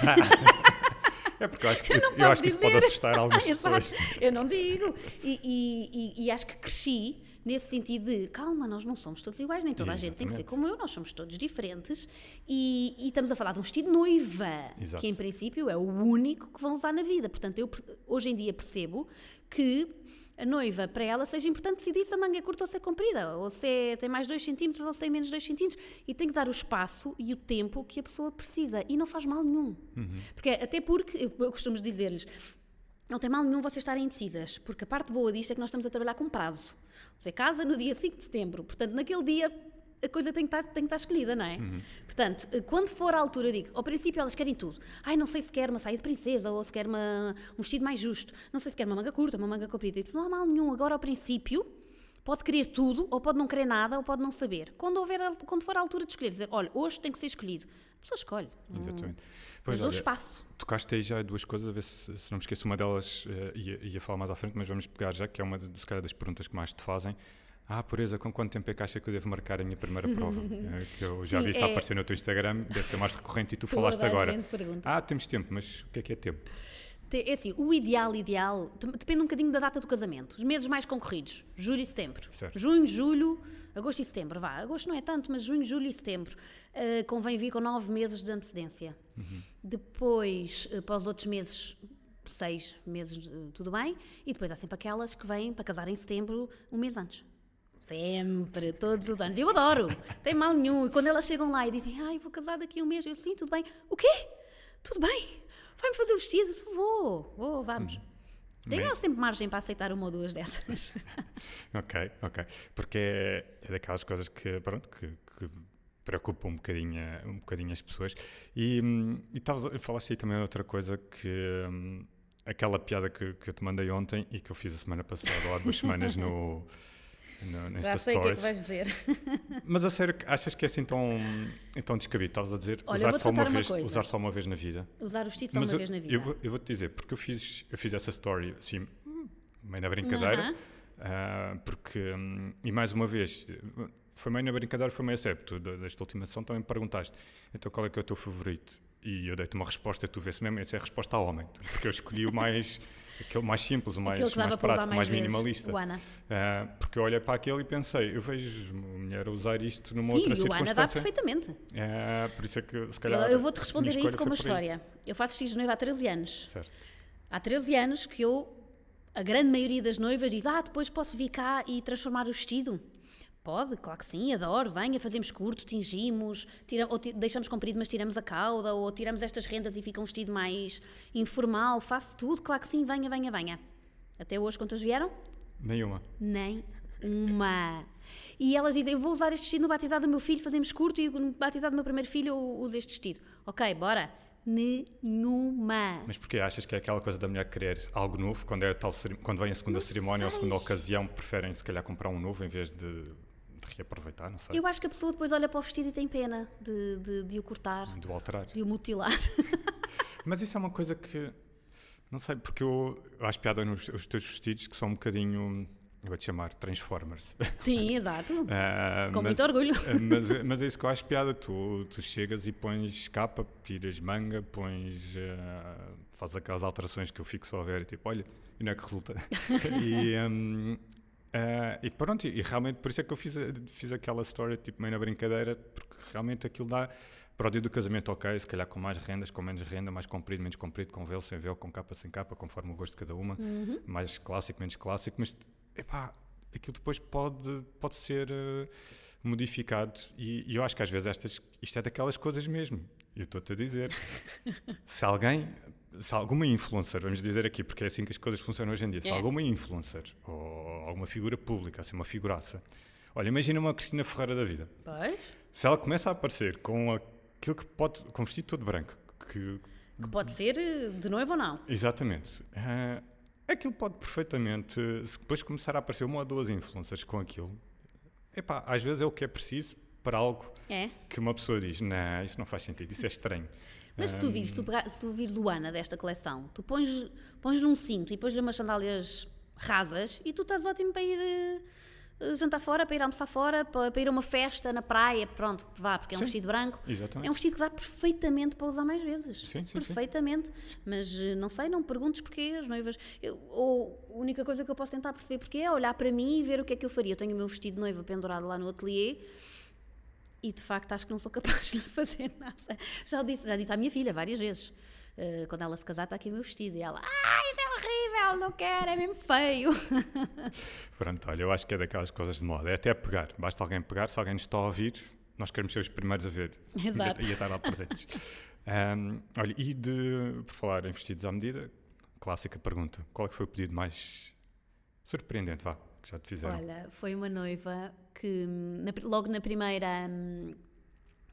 É porque eu acho que, eu eu acho que isso pode assustar algumas [LAUGHS] pessoas. eu não digo. E, e, e, e, acho que cresci nesse sentido de calma, nós não somos todos iguais, nem toda Exatamente. a gente tem que ser como eu, nós somos todos diferentes e, e estamos a falar de um vestido noiva, Exato. que em princípio é o único que vão usar na vida. Portanto, eu hoje em dia percebo que a noiva, para ela, seja importante decidir se a manga é curta ou se é comprida, ou se é, tem mais 2 centímetros ou se tem menos 2 centímetros. E tem que dar o espaço e o tempo que a pessoa precisa. E não faz mal nenhum. Uhum. Porque, até porque, eu, eu costumo dizer-lhes, não tem mal nenhum vocês estarem indecisas, porque a parte boa disto é que nós estamos a trabalhar com prazo. Você casa no dia 5 de setembro, portanto, naquele dia a coisa tem que estar, tem que estar escolhida, não é? Uhum. Portanto, quando for a altura, eu digo, ao princípio elas querem tudo. Ai, não sei se quer uma saia de princesa ou se quer uma, um vestido mais justo. Não sei se quer uma manga curta, uma manga comprida. Eu disse, não há mal nenhum. Agora, ao princípio, pode querer tudo, ou pode não querer nada, ou pode não saber. Quando, houver, quando for a altura de escolher, dizer, olha, hoje tem que ser escolhido. A pessoa escolhe. Exatamente. Pois, mas dou espaço. Tocaste aí já duas coisas, a ver se, se não me esqueço, uma delas uh, ia, ia falar mais à frente, mas vamos pegar já, que é uma de, calhar, das perguntas que mais te fazem ah, pureza, com quanto tempo é que acha que eu devo marcar a minha primeira prova? É, [LAUGHS] que eu já Sim, vi isso é... aparecer no teu Instagram, deve ser mais recorrente e tu [LAUGHS] Toda falaste agora. Ah, temos tempo, mas o que é que é tempo? É assim, o ideal, ideal, depende um bocadinho da data do casamento. Os meses mais concorridos, julho e setembro. Certo. Junho, julho, agosto e setembro, vá. Agosto não é tanto, mas junho, julho e setembro. Uh, convém vir com nove meses de antecedência. Uhum. Depois, uh, para os outros meses, seis meses, uh, tudo bem. E depois há sempre aquelas que vêm para casar em setembro, um mês antes. Sempre, todos os anos. Eu adoro, [LAUGHS] tem mal nenhum. E quando elas chegam lá e dizem, ai, vou casar daqui a um mês, eu sim, tudo bem. O quê? Tudo bem? Vai-me fazer o vestido? Vou, vou, vamos. Hum. Tem ela sempre margem para aceitar uma ou duas dessas. [LAUGHS] ok, ok. Porque é, é daquelas coisas que, pronto, que, que preocupam um bocadinho, um bocadinho as pessoas. E, hum, e tavas, falaste aí também outra coisa que. Hum, aquela piada que, que eu te mandei ontem e que eu fiz a semana passada, ou há duas semanas, [LAUGHS] no, no, Já sei o que é que vais dizer. [LAUGHS] Mas a sério, achas que é assim tão, tão descabido? Estavas a dizer Olha, usar, só uma, vez, usar só uma vez na vida? Usar o vestido só uma eu, vez na vida. Eu, eu vou-te dizer, porque eu fiz, eu fiz essa story assim, meio na brincadeira, uh -huh. uh, porque, um, e mais uma vez, foi meio na brincadeira, foi meio a sério, tu desta última sessão também me perguntaste, então qual é que é o teu favorito? E eu dei-te uma resposta, tu vês mesmo, essa é a resposta a homem, porque eu escolhi o mais... [LAUGHS] Aquele mais simples, o mais, mais prático, mais, mais minimalista. Uh, porque eu olhei para aquele e pensei, eu vejo mulher usar isto numa Sim, outra circunstância. Sim, o Ana dá perfeitamente. Uh, por isso é que, se calhar. Eu vou-te responder a isso com uma história. Eu faço X de noiva há 13 anos. Certo. Há 13 anos que eu, a grande maioria das noivas diz: Ah, depois posso vir cá e transformar o vestido. Pode, claro que sim, adoro. Venha, fazemos curto, tingimos, tira, ou deixamos comprido, mas tiramos a cauda, ou tiramos estas rendas e fica um vestido mais informal. Faço tudo, claro que sim, venha, venha, venha. Até hoje, quantas vieram? Nenhuma. Nem uma. E elas dizem: Eu vou usar este vestido no batizado do meu filho, fazemos curto, e no batizado do meu primeiro filho eu uso este vestido. Ok, bora. Nenhuma. Mas porquê achas que é aquela coisa da mulher querer algo novo? Quando, é tal, quando vem a segunda não cerimónia sei. ou a segunda ocasião, preferem se calhar comprar um novo em vez de de reaproveitar, não sei. Eu acho que a pessoa depois olha para o vestido e tem pena de, de, de o cortar. De o alterar. De o mutilar. [LAUGHS] Mas isso é uma coisa que, não sei, porque eu, eu acho piada nos os teus vestidos que são um bocadinho, eu vou-te chamar Transformers. Sim, [LAUGHS] exato. uh, Com mas, muito orgulho. mas, mas é isso que eu acho piada, tu, tu chegas e pões capa, tiras manga, pões, uh, fazes aquelas alterações que eu fico só a ver e tipo, olha, e não é que resulta. [LAUGHS] e, um, Uh, e pronto, e, e, realmente por isso é que eu fiz, fiz aquela história tipo meio na brincadeira, porque realmente aquilo dá, Para o dia do casamento, ok, se calhar com mais rendas, com menos renda, mais comprido, menos comprido, com véu, sem véu, com capa, sem capa, conforme o gosto de cada uma, Uhum. mais clássico, menos clássico, mas epá, aquilo depois pode, pode ser eh, modificado e, e eu acho que às vezes estas, isto é daquelas coisas mesmo. Eu estou-te a dizer. [LAUGHS] se alguém, se alguma influencer, vamos dizer aqui, porque é assim que as coisas funcionam hoje em dia, se É. alguma influencer ou alguma figura pública, assim, uma figuraça, olha, imagina uma Cristina Ferreira da vida. Pois. Se ela começa a aparecer com aquilo que pode, com vestido todo branco, que, Que pode ser eh, de noivo ou não. exatamente, ah, aquilo pode perfeitamente, se depois começar a aparecer uma ou duas influencers com aquilo, epá, às vezes é o que é preciso para algo É. que uma pessoa diz, não, isso não faz sentido, isso é estranho. Mas se tu vires, se tu, pegar- se tu vires o Ana desta coleção, tu pões, pões num cinto e pões-lhe umas sandálias rasas e tu estás ótimo para ir eh, jantar fora, para ir almoçar fora, para, para ir a uma festa na praia, pronto, vá, porque é um Sim. vestido branco. Exatamente. É um vestido que dá perfeitamente para usar mais vezes. Sim, sim, sim. perfeitamente. Mas eh, não sei, não me perguntes porquê as noivas. Eu- ou a única coisa que eu posso tentar perceber porquê é olhar para mim e ver o que é que eu faria. Eu tenho o meu vestido de noiva pendurado lá no ateliê e de facto acho que não sou capaz [LAUGHS] de lhe fazer nada. Já disse, já disse à minha filha várias vezes. eh, quando ela se casar, está aqui o meu vestido. E ela, ah, isso é horrível, não quero, é mesmo feio. [LAUGHS] Pronto, olha, eu acho que é daquelas coisas de moda, é até pegar, basta alguém pegar, se alguém nos está a ouvir, nós queremos ser os primeiros a ver Exato. e a, e a estar lá presentes. [LAUGHS] Ahm, olha, e de, por falar em vestidos à medida, clássica pergunta, qual é que foi o pedido mais surpreendente, vá, que já te fizeram? Olha, foi uma noiva que na logo na primeira, hum,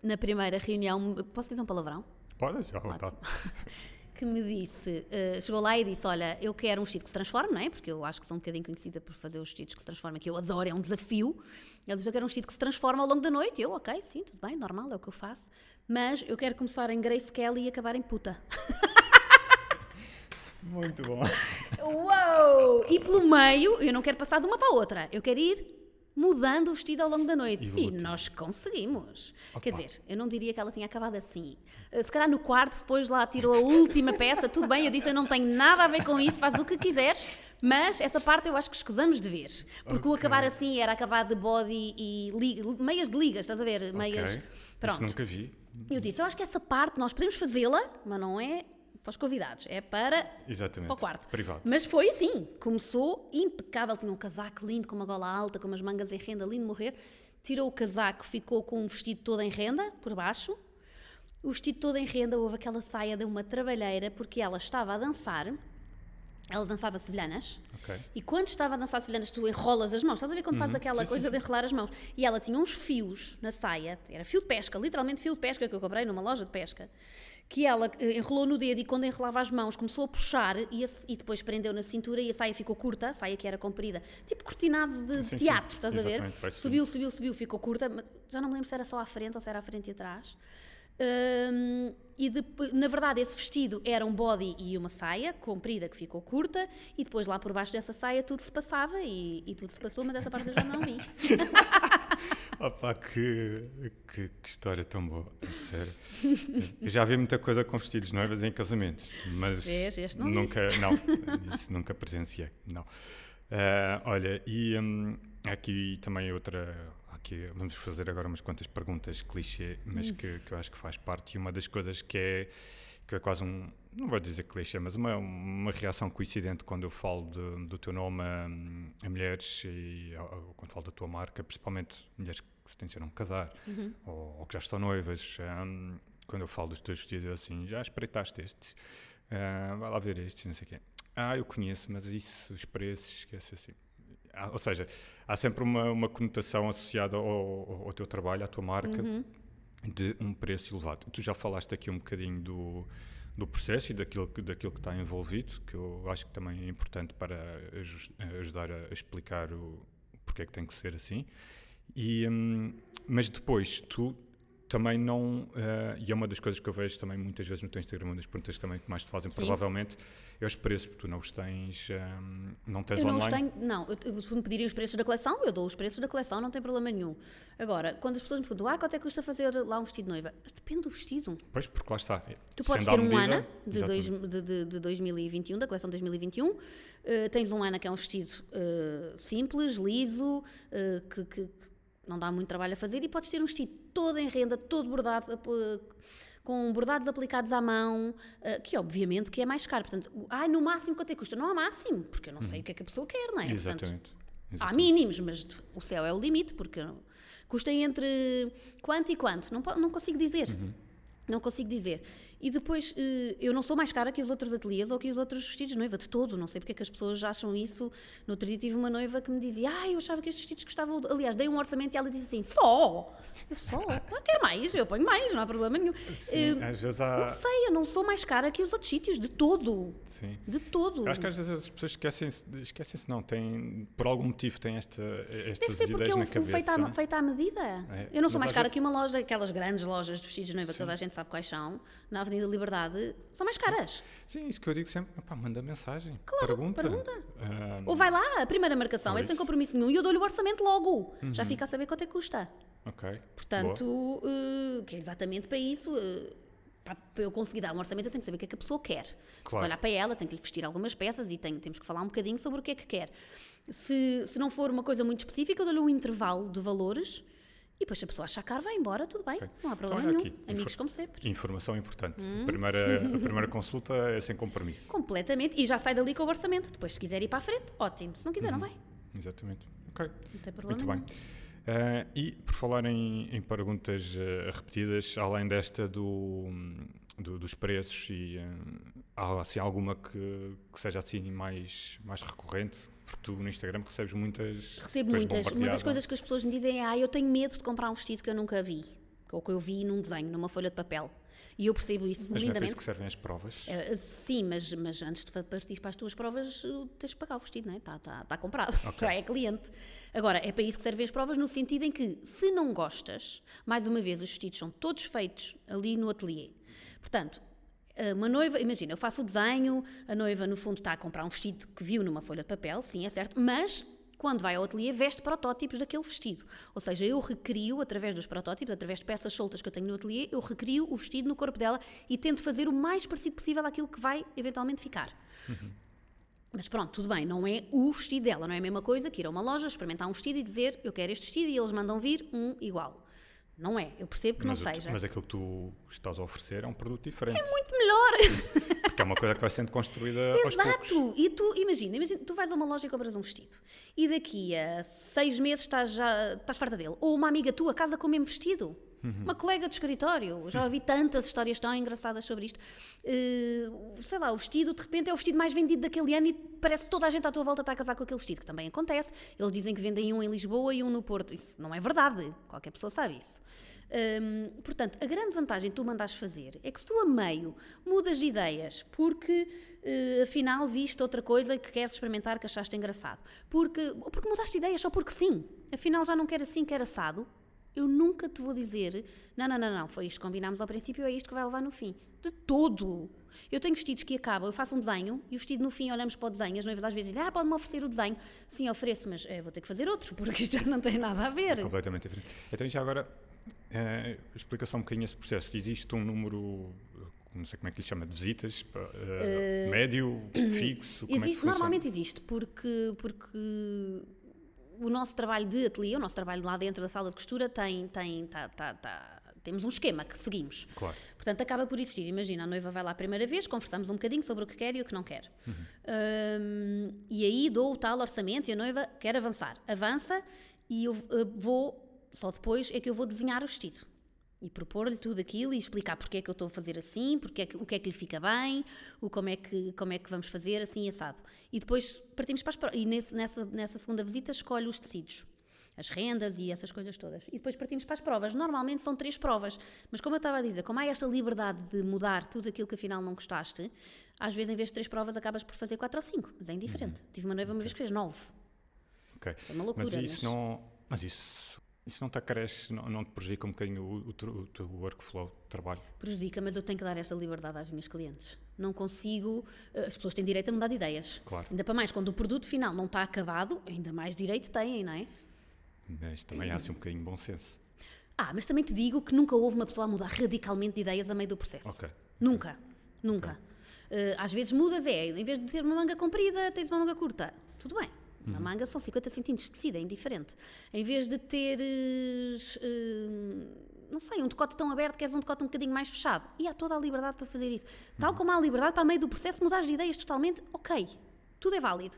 na primeira reunião, posso dizer um palavrão? Pode, já à vontade. [LAUGHS] que me disse, eh, chegou lá e disse: Olha, eu quero um vestido que se transforme, não é? Porque eu acho que sou um bocadinho conhecida por fazer os vestidos que se transformam, que eu adoro, é um desafio. Ele disse: Eu quero um vestido que se transforma ao longo da noite. Eu, ok, sim, tudo bem, normal, é o que eu faço. Mas eu quero começar em Grace Kelly e acabar em puta. [LAUGHS] Muito bom. [LAUGHS] Uou! E pelo meio, eu não quero passar de uma para a outra, eu quero ir mudando o vestido ao longo da noite. E Evolutivo. nós conseguimos. Opa. Quer dizer, eu não diria que ela tinha acabado assim. Eh, Se calhar no quarto, depois lá tirou a última peça, tudo bem, eu disse, eu não tenho nada a ver com isso, faz o que quiseres. Mas essa parte eu acho que escusamos de ver. Porque o Ok. acabar assim era acabar de body e meias de ligas, estás a ver? Meias. Ok, Pronto. Isso nunca vi. Eu disse, eu acho que essa parte nós podemos fazê-la, mas não é para os convidados, é para Exatamente. para o quarto. Privado. Mas foi assim, começou impecável, tinha um casaco lindo, com uma gola alta, com umas mangas em renda, lindo de morrer. Tirou o casaco, ficou com um vestido todo em renda, por baixo. O vestido todo em renda, houve aquela saia, deu uma trabalheira, porque ela estava a dançar, ela dançava sevilhanas, Ok. e quando estava a dançar sevilhanas, tu enrolas as mãos. Estás a ver quando fazes aquela Uhum. Sim, sim, coisa de enrolar as mãos? E ela tinha uns fios na saia, era fio de pesca, literalmente fio de pesca que eu comprei numa loja de pesca, que ela eh, enrolou no dedo e quando enrolava as mãos começou a puxar e, a- e depois prendeu na cintura e a saia ficou curta, a saia que era comprida, tipo cortinado de Sim, sim. teatro, estás a ver? Exatamente, Subiu, subiu, subiu, ficou curta, mas já não me lembro se era só à frente ou se era à frente e atrás. Hum, e depois, na verdade, esse vestido era um body e uma saia comprida que ficou curta, e depois lá por baixo dessa saia tudo se passava e, e tudo se passou, mas essa parte eu já não vi. [LAUGHS] Opa, que, que, que história tão boa, a sério. Eu já vi muita coisa com vestidos de noivas em casamentos, mas Vês? Este não nunca, não, isso nunca presenciei, não. Ah, olha, e hum, aqui também outra, vamos fazer agora umas quantas perguntas clichê, mas Hum. que, que eu acho que faz parte, e uma das coisas que é, que é quase um, não vou dizer clichê, mas uma, uma reação coincidente quando eu falo de- do teu nome a, a mulheres e a- a- quando falo da tua marca, principalmente mulheres que se tencionam casar ou, ou que já estão noivas. hum, quando eu falo dos teus vestidos, eu assim, já espreitaste estes? Ah, vai lá ver estes, não sei o quê. Ah, eu conheço, mas isso, os preços, esquece assim. Ou seja, há sempre uma, uma conotação associada ao, ao- teu trabalho, à tua marca, de um preço elevado. Tu já falaste aqui um bocadinho do, do processo e daquilo, que- daquilo que está envolvido, que eu acho que também é importante para aju- ajudar a explicar o porque é que tem que ser assim. E, hum, mas depois, tu também não. eh, e é uma das coisas que eu vejo também muitas vezes no teu Instagram, uma das perguntas também que mais te fazem, Sim. provavelmente, é os preços, porque tu não os tens. hum, não tens Eu não os online. tenho, não, eu- se me pedirem os preços da coleção, eu dou os preços da coleção, não tem problema nenhum. Agora, quando as pessoas me perguntam, ah, quanto é que custa fazer lá um vestido de noiva? Depende do vestido. Pois, porque lá está. Tu podes ter um ANA de, dois, de, de- de 2021, da coleção 2021. eh, tens um ANA que é um vestido eh, simples, liso, eh, que, que- que não dá muito trabalho a fazer, e podes ter um vestido todo em renda, todo bordado, com bordados aplicados à mão, eh, que obviamente que é mais caro. Portanto, ai, no máximo quanto é que custa? Não há máximo, porque eu não sei o que é que a pessoa quer, não é? Portanto, Exatamente. Há Exatamente. mínimos, mas o céu é o limite, porque custa entre quanto e quanto, não, não consigo dizer. Não consigo dizer. E depois, eh, eu não sou mais cara que os outros ateliês ou que os outros vestidos de noiva, de todo. Não sei porque é que as pessoas acham isso. No outro dia tive uma noiva que me dizia: Ah, eu achava que estes vestidos custavam. Aliás, dei um orçamento e ela disse assim: Só? Eu só? Eu quero mais, eu ponho mais, não há problema nenhum. Sim, Eh, às vezes não há. sei, eu não sou mais cara que os outros sítios, de todo. Sim. De todo. Eu acho que às vezes as pessoas esquecem-se, esquecem-se não, têm, por algum motivo têm esta, estas Deve ser porque ideias é na o, o cabeça. feito, à, feito à medida. É, Eu não sou mais cara que uma loja, aquelas grandes lojas de vestidos de noiva, que toda a gente sabe quais são, na Avenida Liberdade, são mais caras. Sim, isso que eu digo sempre, manda mensagem, pergunta. pergunta. Ah, Ou vai lá, a primeira marcação, é. Uhum. sem compromisso nenhum, e eu dou-lhe o orçamento logo. Já fica a saber quanto é que custa. ok. Portanto, eh, que é exatamente para isso. eh, para eu conseguir dar um orçamento, eu tenho que saber o que é que a pessoa quer. Claro. olhar para ela, tenho que lhe vestir algumas peças e tenho- temos que falar um bocadinho sobre o que é que quer. Se, se não for uma coisa muito específica, eu dou-lhe um intervalo de valores e depois, se a pessoa achar caro, vai embora, tudo bem, Ok. não há Então, problema olha nenhum. aqui, Amigos, como sempre. Informação importante. Hum. A, primeira, a [LAUGHS] primeira consulta é sem compromisso. Completamente. E já sai dali com o orçamento. Depois, se quiser ir para a frente, ótimo. Se não quiser, não vai. Exatamente. Ok. Não tem problema Uhum. Muito bem. Ah, e por falar em, em perguntas ah, repetidas, além desta do, do- dos preços, e ah, há assim, alguma que, que seja assim mais, mais recorrente? Porque tu no Instagram recebes muitas. Recebo muitas. Uma das bombardeada. coisas que as pessoas me dizem é: ah, eu tenho medo de comprar um vestido que eu nunca vi. Ou que eu vi num desenho, numa folha de papel. E eu percebo isso Mas é para lindamente. isso que servem as provas. Eh, sim, mas, mas antes de partir para as tuas provas, eh, tens que pagar o vestido, não é? Está tá, tá comprado, [LAUGHS] já é cliente. Agora, é para isso que servem as provas, no sentido em que, se não gostas, mais uma vez, os vestidos são todos feitos ali no ateliê. Portanto, uma noiva, imagina, eu faço o desenho, a noiva, no fundo, está a comprar um vestido que viu numa folha de papel, sim, é certo, mas quando vai ao ateliê, veste protótipos daquele vestido. Ou seja, eu recrio, através dos protótipos, através de peças soltas que eu tenho no ateliê, eu recrio o vestido no corpo dela e tento fazer o mais parecido possível àquilo que vai eventualmente ficar. Mas pronto, tudo bem, não é o vestido dela, não é a mesma coisa que ir a uma loja, experimentar um vestido e dizer eu quero este vestido e eles mandam vir um igual. Não é, eu percebo que mas, não o- seja. mas aquilo que tu estás a oferecer é um produto diferente. Muito melhor! [LAUGHS] Porque é uma coisa que vai sendo construída. Exato! E tu, imagina, imagina, tu vais a uma loja e compras um vestido e daqui a seis meses estás, já, estás farta dele. Ou uma amiga tua casa com o mesmo vestido. Uhum. Uma colega de escritório. Já ouvi tantas histórias tão engraçadas sobre isto. Eh, sei lá, o vestido de repente é o vestido mais vendido daquele ano e parece que toda a gente à tua volta está a casar com aquele vestido, que também acontece. Eles dizem que vendem um em Lisboa e um no Porto. Isso não é verdade. Qualquer pessoa sabe isso. Hum, portanto, a grande vantagem que tu mandas fazer é que se tu a meio mudas de ideias porque eh, afinal viste outra coisa que queres experimentar que achaste engraçado, porque, porque mudaste de ideias só porque sim, afinal já não quer assim, quer assado, eu nunca te vou dizer não, não, não, não, foi isto que combinámos ao princípio, é isto que vai levar no fim. De todo! Eu tenho vestidos que acabam, eu faço um desenho e o vestido no fim olhamos para o desenho, as noivas às vezes dizem, ah, pode-me oferecer o desenho. Sim, ofereço, mas eh, vou ter que fazer outro, [LAUGHS] porque isto já não tem nada a ver. Completamente diferente. Então, já agora, eh, explica só um bocadinho esse processo. Existe um número, eh, não sei como é que lhe chama, de visitas, pa- eh, médio, [CLEARS THROAT] fixo? É Existe, funciona? normalmente existe, porque, porque o nosso trabalho de ateliê, o nosso trabalho lá dentro da sala de costura tem, tem, tá, tá, tá- temos um esquema que seguimos. Claro. Portanto, acaba por existir. Imagina, a noiva vai lá a primeira vez, conversamos um bocadinho sobre o que quer e o que não quer. Hum, e aí dou o tal orçamento e a noiva quer avançar. Avança e eu eh, vou, só depois é que eu vou desenhar o vestido. E propor-lhe tudo aquilo e explicar porque é que eu estou a fazer assim, porque é que, o que é que lhe fica bem, o como é que, como é que vamos fazer assim assado. E depois partimos para as provas. E nesse- nessa, nessa segunda visita escolho os tecidos as rendas e essas coisas todas. E depois partimos para as provas. Normalmente são três provas, mas como eu estava a dizer, como há esta liberdade de mudar tudo aquilo que afinal não gostaste, às vezes em vez de três provas acabas por fazer quatro ou cinco, mas é indiferente. Tive uma noiva uma vez que fez nove. Ok. É uma loucura. Mas isso mas- não. Mas isso, isso não te acresce, não, não te prejudica um bocadinho o, o, teu- workflow de trabalho? Prejudica, mas eu tenho que dar esta liberdade às minhas clientes. Não consigo. eh, As pessoas têm direito a mudar de ideias. Claro. Ainda para mais, quando o produto final não está acabado, ainda mais direito têm, não é? Mas também há assim um bocadinho de bom senso. Ah, mas também te digo que nunca houve uma pessoa a mudar radicalmente de ideias a meio do processo. Ok. Nunca. Nunca. Eh, às vezes mudas, é, em vez de ter uma manga comprida, tens uma manga curta. Tudo bem. Uma Uhum. manga são 50 centímetros de tecido, é indiferente. Em vez de teres, eh, não sei, um decote tão aberto, queres um decote um bocadinho mais fechado. E há toda a liberdade para fazer isso. Tal como há a liberdade para, a meio do processo, mudar de ideias totalmente, ok, tudo é válido.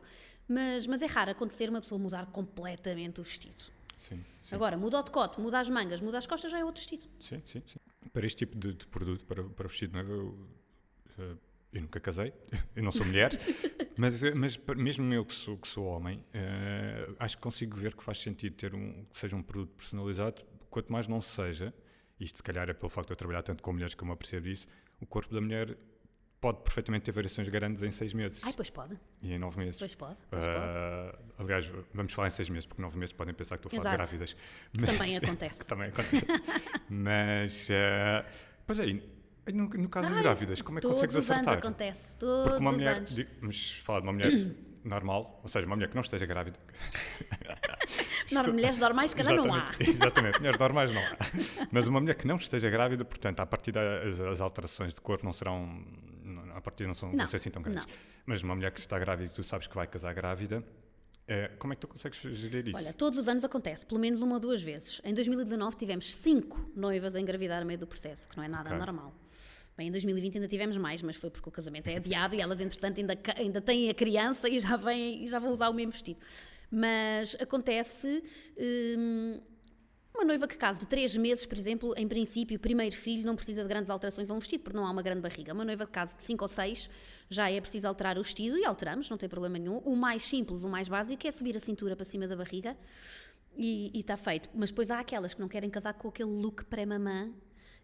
Mas, mas é raro acontecer uma pessoa mudar completamente o vestido. Sim, sim. Agora, muda o decote, muda as mangas, muda as costas, já é outro vestido. Sim, sim, sim. Para este tipo de, de produto, para, para vestido noivo, eu, eh, eu nunca casei, [LAUGHS] eu não sou mulher, [LAUGHS] mas, eh, mas mesmo eu que sou, que sou homem, eh, acho que consigo ver que faz sentido ter um, que seja um produto personalizado, quanto mais não seja, isto se calhar é pelo facto de eu trabalhar tanto com mulheres que eu me apercebo disso, o corpo da mulher pode perfeitamente ter variações grandes em seis meses Ai, pois pode, e em nove meses. pois pode, pois pode. Ah, aliás, vamos falar em seis meses, porque nove meses podem pensar que estou a falar de grávidas. Também [LAUGHS] acontece. também acontece. Mas, ah, pois é, no, no caso de grávidas, como é que Todos consegues os anos acertar? acontece, todos Porque uma os mulher, anos. vamos falar de uma mulher normal, ou seja, uma mulher que não esteja grávida. [LAUGHS] Nor- mulheres normais, calhar não há. Exatamente, mulheres normais não há. [LAUGHS] Mas uma mulher que não esteja grávida, portanto, a partir das as alterações de corpo não serão, a partir não, são, não Não, ser assim tão grandes. não. Mas uma mulher que está grávida e tu sabes que vai casar grávida, eh, como é que tu consegues gerir isso? Olha, todos os anos acontece, pelo menos uma ou duas vezes. Em 2019 tivemos cinco noivas a engravidar no meio do processo, que não é nada Ok. normal. Bem, em 2020 ainda tivemos mais, mas foi porque o casamento é adiado e elas, entretanto, ainda, ainda têm a criança e já, vêm, e já vão usar o mesmo vestido. Mas acontece. hum, uma noiva que case de 3 meses, por exemplo, em princípio, o primeiro filho não precisa de grandes alterações a um vestido, porque não há uma grande barriga. Uma noiva que case de 5 ou 6 já é preciso alterar o vestido e alteramos, não tem problema nenhum. O mais simples, o mais básico é subir a cintura para cima da barriga e está feito. Mas depois há aquelas que não querem casar com aquele look pré-mamã.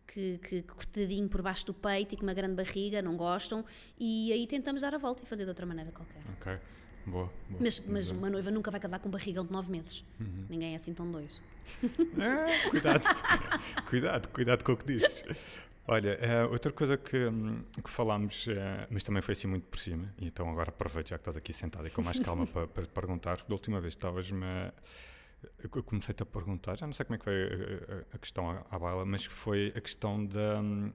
Que, que, que cortadinho por baixo do peito e com uma grande barriga, não gostam, e aí tentamos dar a volta e fazer de outra maneira qualquer. Ok, boa. boa. Mas, mas uma noiva nunca vai casar com um barrigão de 9 meses. Ninguém é assim tão doido. Ah, [LAUGHS] cuidado, [LAUGHS] cuidado, cuidado com o que dizes. Olha, eh, outra coisa que, hum, que falámos, eh, mas também foi assim muito por cima, e então agora aproveito já que estás aqui sentado e com mais calma [LAUGHS] para, para te perguntar. Da última vez estavas-me. a- Eu comecei-te a perguntar, já não sei como é que foi a, a- a questão à, à baila, mas foi a questão da, hum,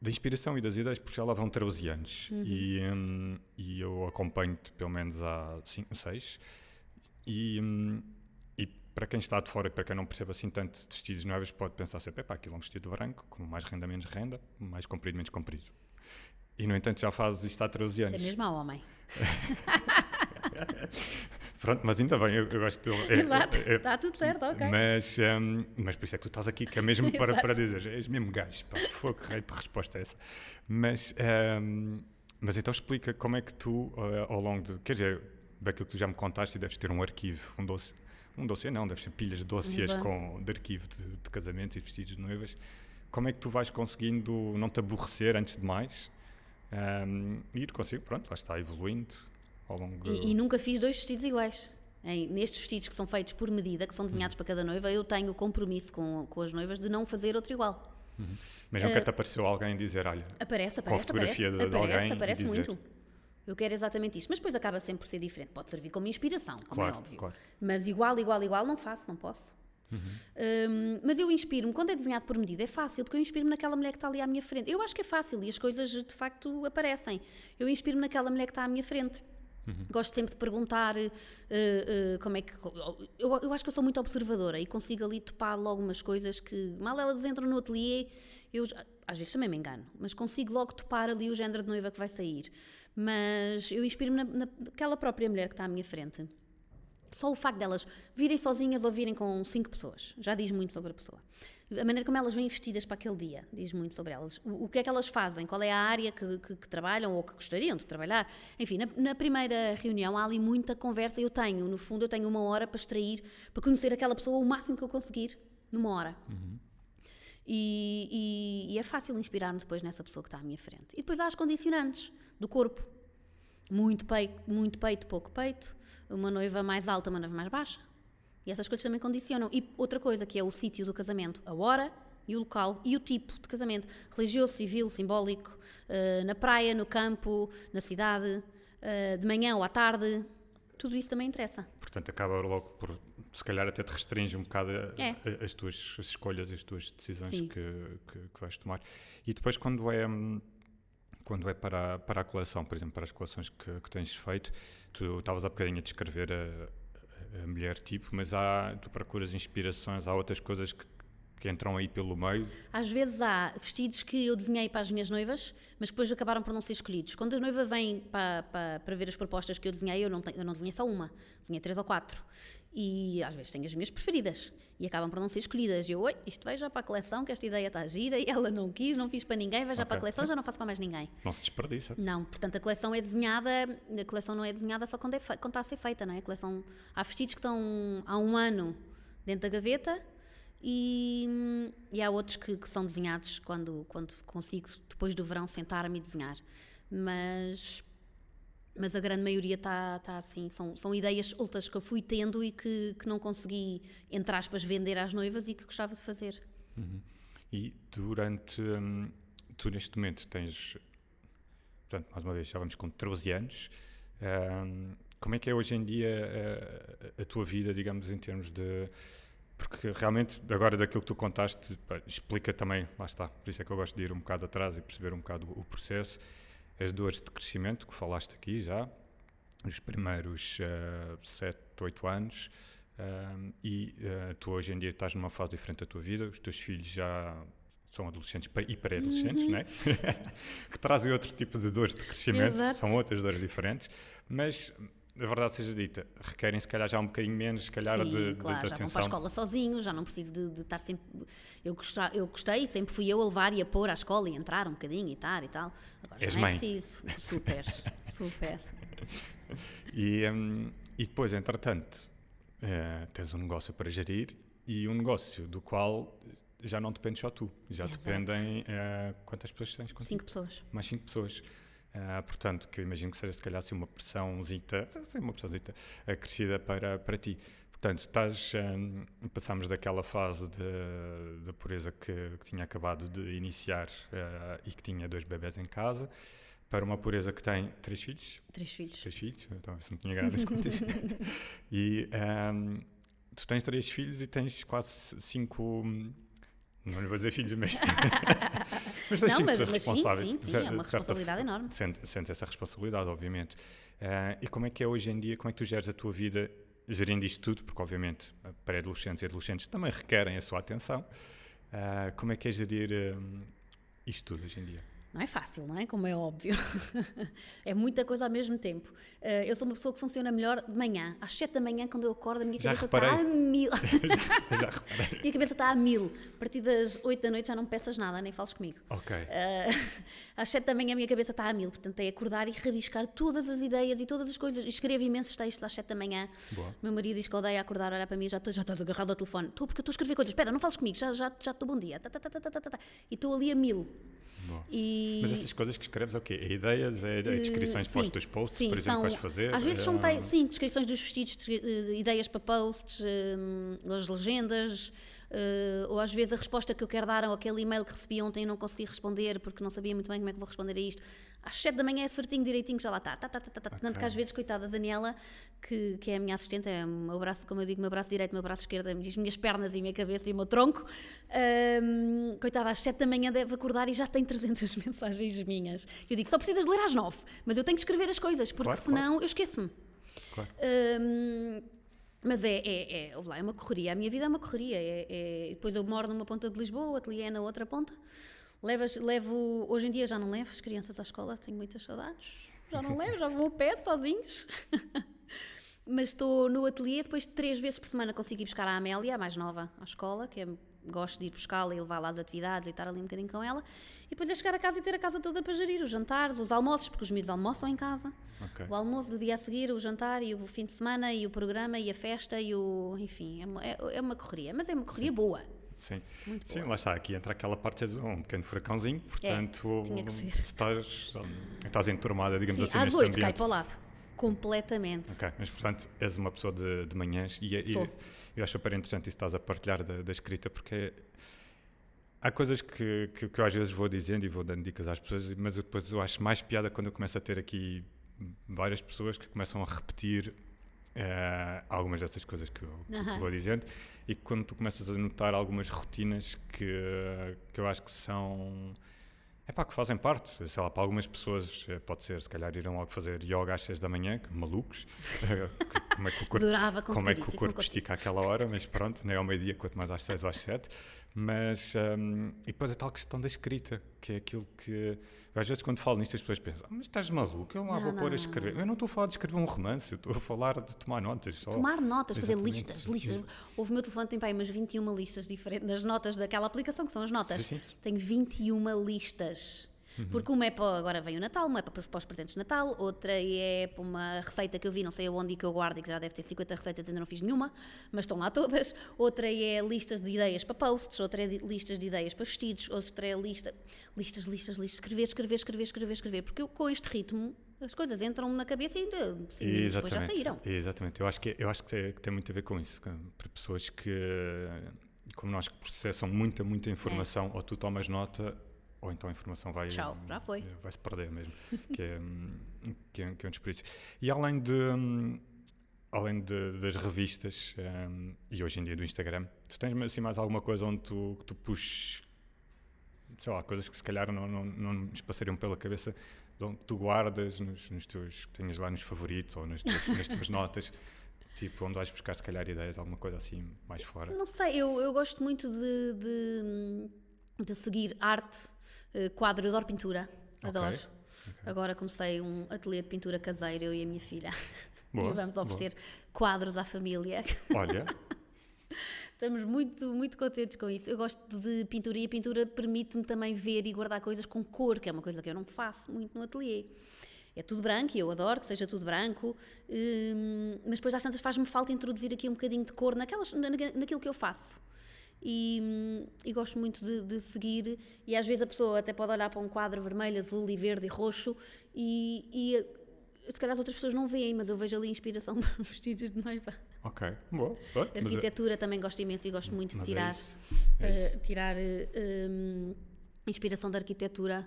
da inspiração e das ideias, porque já lá vão 13 anos e, hum, e eu acompanho-te pelo menos há 6 e, hum, e para quem está de fora e para quem não percebe assim tanto de vestidos novos, pode pensar sempre: epá, aquilo é um vestido branco, com mais renda, menos renda, mais comprido, menos comprido. E no entanto já fazes isto há 13 Isso é anos. mesmo a homem. [LAUGHS] Pronto, mas ainda bem, eu, eu gosto de. é- Exato, é- é- está tudo certo, ok. Mas, hum, mas por isso é que tu estás aqui, que é mesmo [LAUGHS] para, para dizer, és mesmo gajo, pá, rei de resposta é essa. Mas, hum, mas então explica como é que tu, eh, ao longo de, quer dizer, daquilo que tu já me contaste, deves ter um arquivo, um doce, um dossiê não, deves ter pilhas de dossiês com, de arquivo de, de casamentos e vestidos de noivas. Como é que tu vais conseguindo não te aborrecer antes de mais e ir consigo, pronto, lá está, evoluindo ao longo E, e nunca fiz dois vestidos iguais. Em- nestes vestidos que são feitos por medida, que são desenhados para cada noiva, eu tenho o compromisso com, com as noivas de não fazer outro igual. Mas nunca te apareceu alguém dizer, olha, Aparece, Com a aparece, fotografia aparece, de- aparece, alguém aparece dizer. muito. Eu quero exatamente isto, mas depois acaba sempre por ser diferente. Pode servir como inspiração, como Claro, é óbvio. claro. Mas igual, igual, igual, não faço, não posso. Hum, mas eu inspiro-me, quando é desenhado por medida, é fácil, porque eu inspiro-me naquela mulher que está ali à minha frente. Eu acho que é fácil e as coisas de facto aparecem. Eu inspiro-me naquela mulher que está à minha frente. Gosto sempre de perguntar eh, eh, como é que. Eu, eu acho que eu sou muito observadora e consigo ali topar logo umas coisas que, mal elas entram no ateliê, eu às vezes também me engano, mas consigo logo topar ali o género de noiva que vai sair. Mas eu inspiro-me na, naquela própria mulher que está à minha frente. Só o facto delas virem sozinhas ou virem com cinco pessoas já diz muito sobre a pessoa. A maneira como elas vêm vestidas para aquele dia diz muito sobre elas. O, o que é que elas fazem? Qual é a área que, que- que trabalham ou que gostariam de trabalhar? Enfim, na, na primeira reunião há ali muita conversa. Eu tenho, no fundo, eu tenho uma hora para extrair, para conhecer aquela pessoa o máximo que eu conseguir, numa hora. E, e- e é fácil inspirar-me depois nessa pessoa que está à minha frente. E depois há as condicionantes do corpo. Muito peito, muito peito, pouco peito. Uma noiva mais alta, uma noiva mais baixa. E essas coisas também condicionam. E outra coisa, que é o sítio do casamento. A hora e o local e o tipo de casamento. Religioso, civil, simbólico. eh, na praia, no campo, na cidade. eh, de manhã ou à tarde. Tudo isso também interessa. Portanto, acaba logo por, se calhar, até te restringe um bocado É. a- as tuas escolhas, as tuas decisões que, que, que vais tomar. E depois, quando é, hum, quando é para, a- para a coleção, por exemplo, para as coleções que, que tens feito, tu estavas há bocadinho a descrever a, a mulher tipo, mas há, tu procuras inspirações, há outras coisas que, que entram aí pelo meio. Às vezes há vestidos que eu desenhei para as minhas noivas, mas depois acabaram por não ser escolhidos. Quando a noiva vem para, para, para ver as propostas que eu desenhei, eu não, tenho, eu não desenhei só uma, desenhei três ou quatro. E às vezes tenho as minhas preferidas e acabam por não ser escolhidas. E eu, oi, isto vai já para a coleção, que esta ideia está gira e ela não quis, não fiz para ninguém, vai já okay. para a coleção, já não faço para mais ninguém. Não se desperdiça. Não, portanto a coleção é desenhada, a coleção não é desenhada só quando, é, quando está a ser feita, não é? A coleção, há vestidos que estão há um ano dentro da gaveta e, e há outros que, que, são desenhados quando, quando consigo, depois do verão, sentar-me e desenhar. Mas, mas a grande maioria está tá assim, são, são ideias outras que eu fui tendo e que, que não consegui, entre aspas, vender às noivas e que gostava de fazer. Uhum. E durante. Hum, tu, neste momento, tens. Portanto, mais uma vez, já vamos com 13 anos. Hum, como é que é hoje em dia a, a tua vida, digamos, em termos de porque realmente, agora daquilo que tu contaste, explica também, lá está, por isso é que eu gosto de ir um bocado atrás e perceber um bocado o processo, as dores de crescimento que falaste aqui já, os primeiros uh, 7, 8 anos, uh, e uh, tu hoje em dia estás numa fase diferente da tua vida, os teus filhos já são adolescentes e pré-adolescentes, uhum. né? [LAUGHS] que trazem outro tipo de dores de crescimento, Exato. são outras dores diferentes, mas a verdade seja dita, requerem se calhar já um bocadinho menos, se calhar, Sim, de, claro, de, de já atenção. vão para a escola sozinhos, já não preciso de, de estar sempre... Eu, gostei, eu gostei, sempre fui eu a levar e a pôr à escola e entrar um bocadinho e tal e tal. Agora És já não é preciso. [LAUGHS] Super, super. E, um, e depois, entretanto, uh, tens um negócio para gerir e um negócio do qual já não depende só tu, já Exato. dependem... Uh, quantas pessoas tens? Cinco pessoas. Mais cinco pessoas. Uh, portanto, que eu imagino que seja se calhar assim, uma pressãozita, assim, uma pressãozita acrescida para, para ti. Portanto, estás, um, passamos daquela fase de, de pureza que, que, tinha acabado de iniciar uh, e que tinha dois bebés em casa, para uma pureza que tem três filhos. Três filhos. Três filhos, então se não tinha grandes contas. [LAUGHS] e um, tu tens três filhos e tens quase cinco não lhe vou dizer filhos mesmo. mas [LAUGHS] tens não, mas, mas responsáveis. Sim, sim, sim, é uma responsabilidade enorme. Sentes, sentes essa responsabilidade, obviamente. Uh, e como é que é hoje em dia, como é que tu geres a tua vida gerindo isto tudo? Porque, obviamente, pré-adolescentes e adolescentes também requerem a sua atenção. Uh, como é que é gerir uh, isto tudo hoje em dia? Não é fácil, não é? Como é óbvio. [LAUGHS] é muita coisa ao mesmo tempo. Uh, eu sou uma pessoa que funciona melhor de manhã. Às 7 da manhã, quando eu acordo, a minha cabeça está a mil. já, [LAUGHS] já reparei. [LAUGHS] minha cabeça está a mil. A partir das 8 da noite já não peças nada, nem fales comigo. Ok. Uh, às 7 da manhã a minha cabeça está a mil. Portanto, é acordar e rabiscar todas as ideias e todas as coisas. Escrevo imensos textos às 7 da manhã. Boa. Meu marido diz que odeia acordar, olhar para mim já, estou, já estás agarrado ao telefone. Estou porque eu estou a escrever coisas. Espera, não fales comigo, já, já, já estou bom dia. Tá, tá, tá, tá, tá, tá. tá. E estou ali a mil. E... Mas essas coisas que escreves é o quê? É ideias? É, é descrições uh, para os teus posts, sim, por exemplo, são, que vais fazer? Às vezes são, sim, descrições dos vestidos, eh, ideias para posts, um, as legendas, Uh, ou às vezes a resposta que eu quero dar àquele e-mail que recebi ontem e não consegui responder porque não sabia muito bem como é que vou responder a isto. Às 7 da manhã é certinho, direitinho, já lá está. Tá, tá, tá, tá, tá. Okay. Tanto que às vezes, coitada, a Daniela, que, que é a minha assistente, é o meu braço, como eu digo, meu braço direito, meu braço esquerdo, diz minhas pernas e minha cabeça e o meu tronco. Um, coitada, às 7 da manhã deve acordar e já tem 300 [LAUGHS] mensagens minhas. Eu digo, só precisas de ler às 9, mas eu tenho que escrever as coisas, porque claro, senão claro. eu esqueço-me. Claro. Um, mas é, é, é, lá, é uma correria. A minha vida é uma correria. É, é, depois eu moro numa ponta de Lisboa, o ateliê é na outra ponta. Levas, levo, hoje em dia já não levo as crianças à escola, tenho muitas saudades. Já não levo, já vão a pé, sozinhos. [LAUGHS] Mas estou no ateliê, depois três vezes por semana consigo ir buscar a Amélia, a mais nova, à escola, que é gosto de ir buscá-la e levá-la às atividades e estar ali um bocadinho com ela. E depois é chegar a casa e ter a casa toda para gerir, os jantares, os almoços, porque os miúdos almoçam em casa. Okay. O almoço do dia a seguir, o jantar e o fim de semana e o programa e a festa e o. Enfim, é uma, é, é uma correria, mas é uma correria Sim. boa. Sim, Muito Sim boa. lá está, aqui entra aquela parte de um pequeno furacãozinho, portanto é, estás, estás enturmada, digamos Sim, assim, às oito cai para o lado, completamente. Ok, mas portanto és uma pessoa de, de manhãs e, e eu acho super interessante isso que estás a partilhar da, da escrita, porque há coisas que, que, que, eu às vezes vou dizendo e vou dando dicas às pessoas, mas eu depois eu acho mais piada quando eu começo a ter aqui várias pessoas que começam a repetir uh, algumas dessas coisas que eu, uhum. que vou dizendo e quando tu começas a notar algumas rotinas que, que eu acho que são é pá, que fazem parte, sei lá, para algumas pessoas eh, pode ser, se calhar irão logo fazer yoga às 6 da manhã, que malucos, [LAUGHS] como é que o corpo, como é que o corpo estica àquela hora, mas pronto, nem ao meio-dia, quanto mais às seis ou às sete. Mas, hum, e depois a tal questão da escrita, que é aquilo que, às vezes quando falo nisto as pessoas pensam, "Ah, mas estás maluco, eu lá Não, vou não, pôr a não, escrever. Eu não estou a falar de escrever um romance, eu estou a falar de tomar notas. só. Tomar notas, fazer listas, listas. Houve o meu telefone tem umas 21 listas diferentes, das notas daquela aplicação, que são as notas. Sim, sim. Tenho 21 listas. Porque uma é para, agora vem o Natal, uma é para, para os presentes de Natal, outra é para uma receita que eu vi, não sei aonde e que eu guardo e que já deve ter 50 receitas, ainda não fiz nenhuma, mas estão lá todas. Outra é listas de ideias para posts, outra é listas de ideias para vestidos, outra é lista, listas, listas, listas, escrever, escrever, escrever, escrever, escrever. Porque eu, com este ritmo as coisas entram na cabeça e depois já saíram. Exatamente. Eu acho que, eu acho que, tem, que tem muito a ver com isso. Para pessoas que, como nós, que processam muita, muita informação, ou tu tomas nota, ou então a informação vai. Tchau, já foi. Vai se perder mesmo. [LAUGHS] que, é, hum, que, é, que é um desperdício. E além de. hum, Além de- das revistas hum, e hoje em dia do Instagram, tu tens assim mais alguma coisa onde tu, que tu puxes, sei lá, coisas que se calhar não, não, não nos passariam pela cabeça, de onde tu guardas nos, nos teus, que tenhas lá nos favoritos ou nas tuas, nas tuas [LAUGHS] notas, tipo, onde vais buscar se calhar ideias, alguma coisa assim mais fora. Não sei, eu, eu gosto muito de, de, de seguir arte, eh, quadro, eu adoro pintura, adoro. Agora comecei um ateliê de pintura caseiro, eu e a minha filha. [LAUGHS] Boa, e vamos boa. oferecer quadros à família. [LAUGHS] Olha, Estamos muito, muito contentes com isso. Eu gosto de pintura e a pintura permite-me também ver e guardar coisas com cor, que é uma coisa que eu não faço muito no ateliê. É tudo branco e eu adoro que seja tudo branco, hum, mas depois às tantas faz-me falta introduzir aqui um bocadinho de cor naquelas, na- naquilo que eu faço. E, hum, e gosto muito de, de seguir, e às vezes a pessoa até pode olhar para um quadro vermelho, azul e verde e roxo, e, e eh, se calhar as outras pessoas não veem, mas eu vejo ali inspiração [LAUGHS] para vestidos de noiva. ok, boa. boa, é- Arquitetura também gosto imenso e gosto muito de é tirar, isso, é eh, tirar eh, hum, inspiração da arquitetura.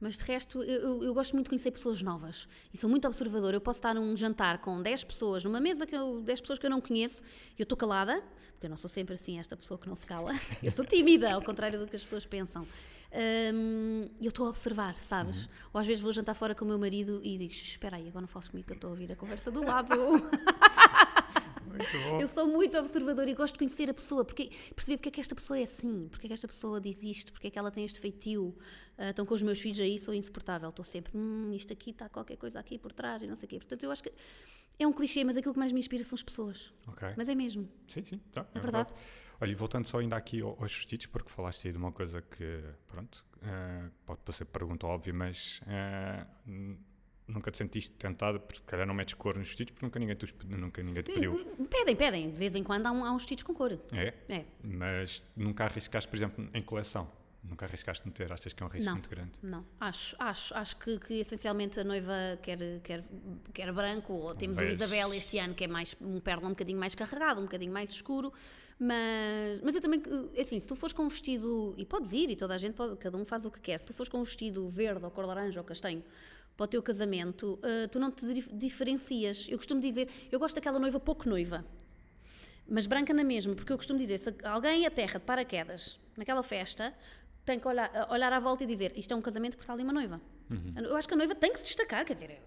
Mas de resto, eu, eu- gosto muito de conhecer pessoas novas e sou muito observadora. Eu posso estar num jantar com 10 pessoas, numa mesa que eu, 10 pessoas que eu não conheço, e eu estou calada, porque eu não sou sempre assim, esta pessoa que não se cala. [LAUGHS] Eu sou tímida, ao contrário do que as pessoas pensam. Hum, E eu estou a observar, sabes? Uhum. Ou às vezes vou jantar fora com o meu marido e digo: "Shh, Espera aí, agora não fales comigo que eu estou a ouvir a conversa do lado. [LAUGHS] Eu sou muito observadora e gosto de conhecer a pessoa, porque, perceber porque é que esta pessoa é assim, porque é que esta pessoa diz isto, porque é que ela tem este feitio. Ah, então, com os meus filhos aí sou insuportável, estou sempre, hum, isto aqui está qualquer coisa aqui por trás e não sei o quê. Portanto, eu acho que é um clichê, mas aquilo que mais me inspira são as pessoas. Ok. Mas é mesmo. Sim, sim, tá, É verdade. Olha, e voltando só ainda aqui ao- aos vestidos, porque falaste aí de uma coisa que, pronto, eh, pode parecer pergunta óbvia, mas n- nunca te sentiste tentada, porque se calhar não metes cor nos vestidos, porque nunca ninguém te, nunca ninguém te pediu. Pedem, pedem. De vez em quando há, um, há uns vestidos com cor. É? É. Mas nunca arriscaste, por exemplo, em coleção? Nunca arriscaste meter? Achas que é um risco Não. muito grande? Não, acho, acho, acho que, que essencialmente a noiva quer, quer, quer branco, ou temos o bege. Isabel este ano que é mais um pérola um bocadinho mais carregado, um bocadinho mais escuro, mas, mas eu também, eh, assim, se tu fores com um vestido, e podes ir, e toda a gente pode, cada um faz o que quer, se tu fores com um vestido verde ou cor laranja ou castanho para o teu casamento, eh, tu não te dif- diferencias. Eu costumo dizer, eu gosto daquela noiva pouco noiva. Mas branca na mesma, porque eu costumo dizer, se alguém aterra de paraquedas naquela festa, tem que olhar, olhar à volta e dizer, isto é um casamento porque está ali uma noiva. Eu acho que a noiva tem que se destacar, quer dizer,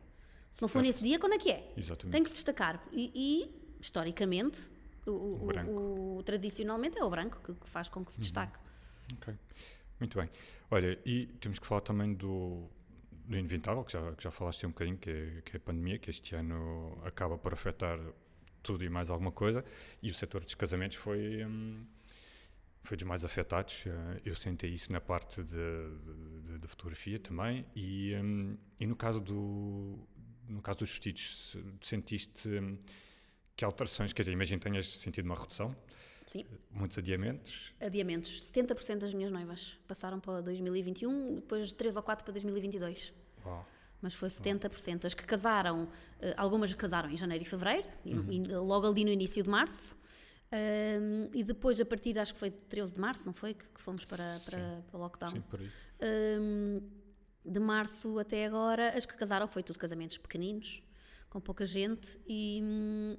se não for Certo. nesse dia, quando é que é? Exatamente. Tem que se destacar. E, e, historicamente, o, o- O o- tradicionalmente é o branco que, que faz com que se destaque. Ok, muito bem. Olha, e temos que falar também do, do inevitável, que já, que já falaste um bocadinho, que é, que é a pandemia, que este ano acaba por afetar tudo e mais alguma coisa, e o setor dos casamentos foi, hum, foi dos mais afetados. eh, Eu senti isso na parte de fotografia também, e, hum, e no, caso do, no caso dos vestidos, se- sentiste hum, que alterações, quer dizer, imagino que tenhas sentido uma redução, Sim. muitos adiamentos, Adiamentos. 70% das minhas noivas passaram para 2021, depois 3 ou 4 para 2022. Uau. mas foi 70%. As que casaram, eh, algumas casaram em janeiro e fevereiro, Uhum. e logo ali no início de março. Ahm, e depois, a partir, acho que foi 13 de março, não foi? Que, que fomos para, para, para lockdown. sim, por aí. Ahm, de março até agora, as que casaram foi tudo casamentos pequeninos, com pouca gente, e,